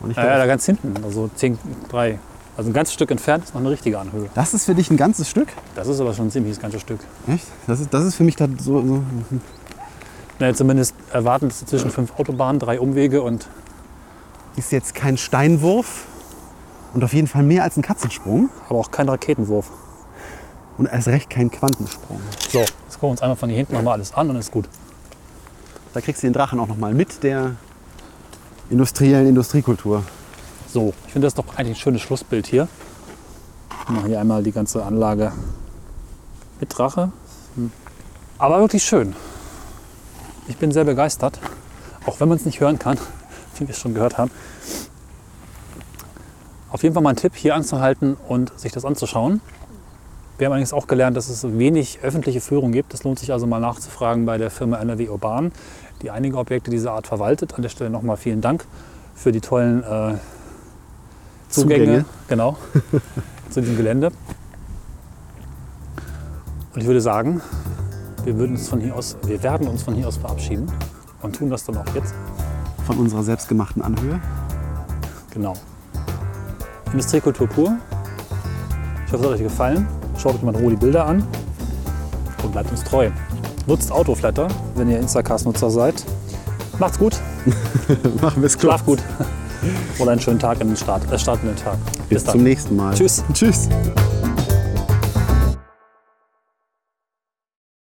Und ich Ja, ja, da ganz hinten, also 10, 3. Also ein ganzes Stück entfernt ist noch eine richtige Anhöhe. das ist für dich ein ganzes Stück? Das ist aber schon ein ziemliches ganzes Stück. Echt? Das ist, das ist für mich da so, so Na, zumindest erwarten es zwischen fünf Autobahnen, drei Umwege und ist jetzt kein Steinwurf und auf jeden Fall mehr als ein Katzensprung aber auch kein Raketenwurf. und erst recht kein Quantensprung. So, jetzt gucken wir uns einmal von hier hinten nochmal alles an und ist gut. Da kriegst du den Drachen auch noch mal mit der industriellen Industriekultur. So, ich finde das doch eigentlich ein schönes Schlussbild hier. Wir machen hier einmal die ganze Anlage mit Drache. Hm. Aber wirklich schön. Ich bin sehr begeistert, auch wenn man es nicht hören kann, wie wir es schon gehört haben. Auf jeden Fall mal ein Tipp, hier anzuhalten und sich das anzuschauen. Wir haben allerdings auch gelernt, dass es wenig öffentliche Führung gibt. Es lohnt sich also mal nachzufragen bei der Firma NRW Urban, die einige Objekte dieser Art verwaltet. An der Stelle nochmal vielen Dank für die tollen äh, Zugänge, Zugänge. Genau, zu diesem Gelände. Und ich würde sagen, wir, würden uns von hier aus, wir werden uns von hier aus verabschieden und tun das dann auch jetzt. Von unserer selbstgemachten Anhöhe. Genau. Industriekultur pur. Ich hoffe, es hat euch gefallen. Schaut euch mal in Ruhe die Bilder an und bleibt uns treu. Nutzt Autoflatter, wenn ihr Instacast-Nutzer seid. Macht's gut, Machen wir es schlaf gut oder einen schönen Tag in den Start, äh, Start in den Tag. Bis zum nächsten Mal. Tschüss. Tschüss.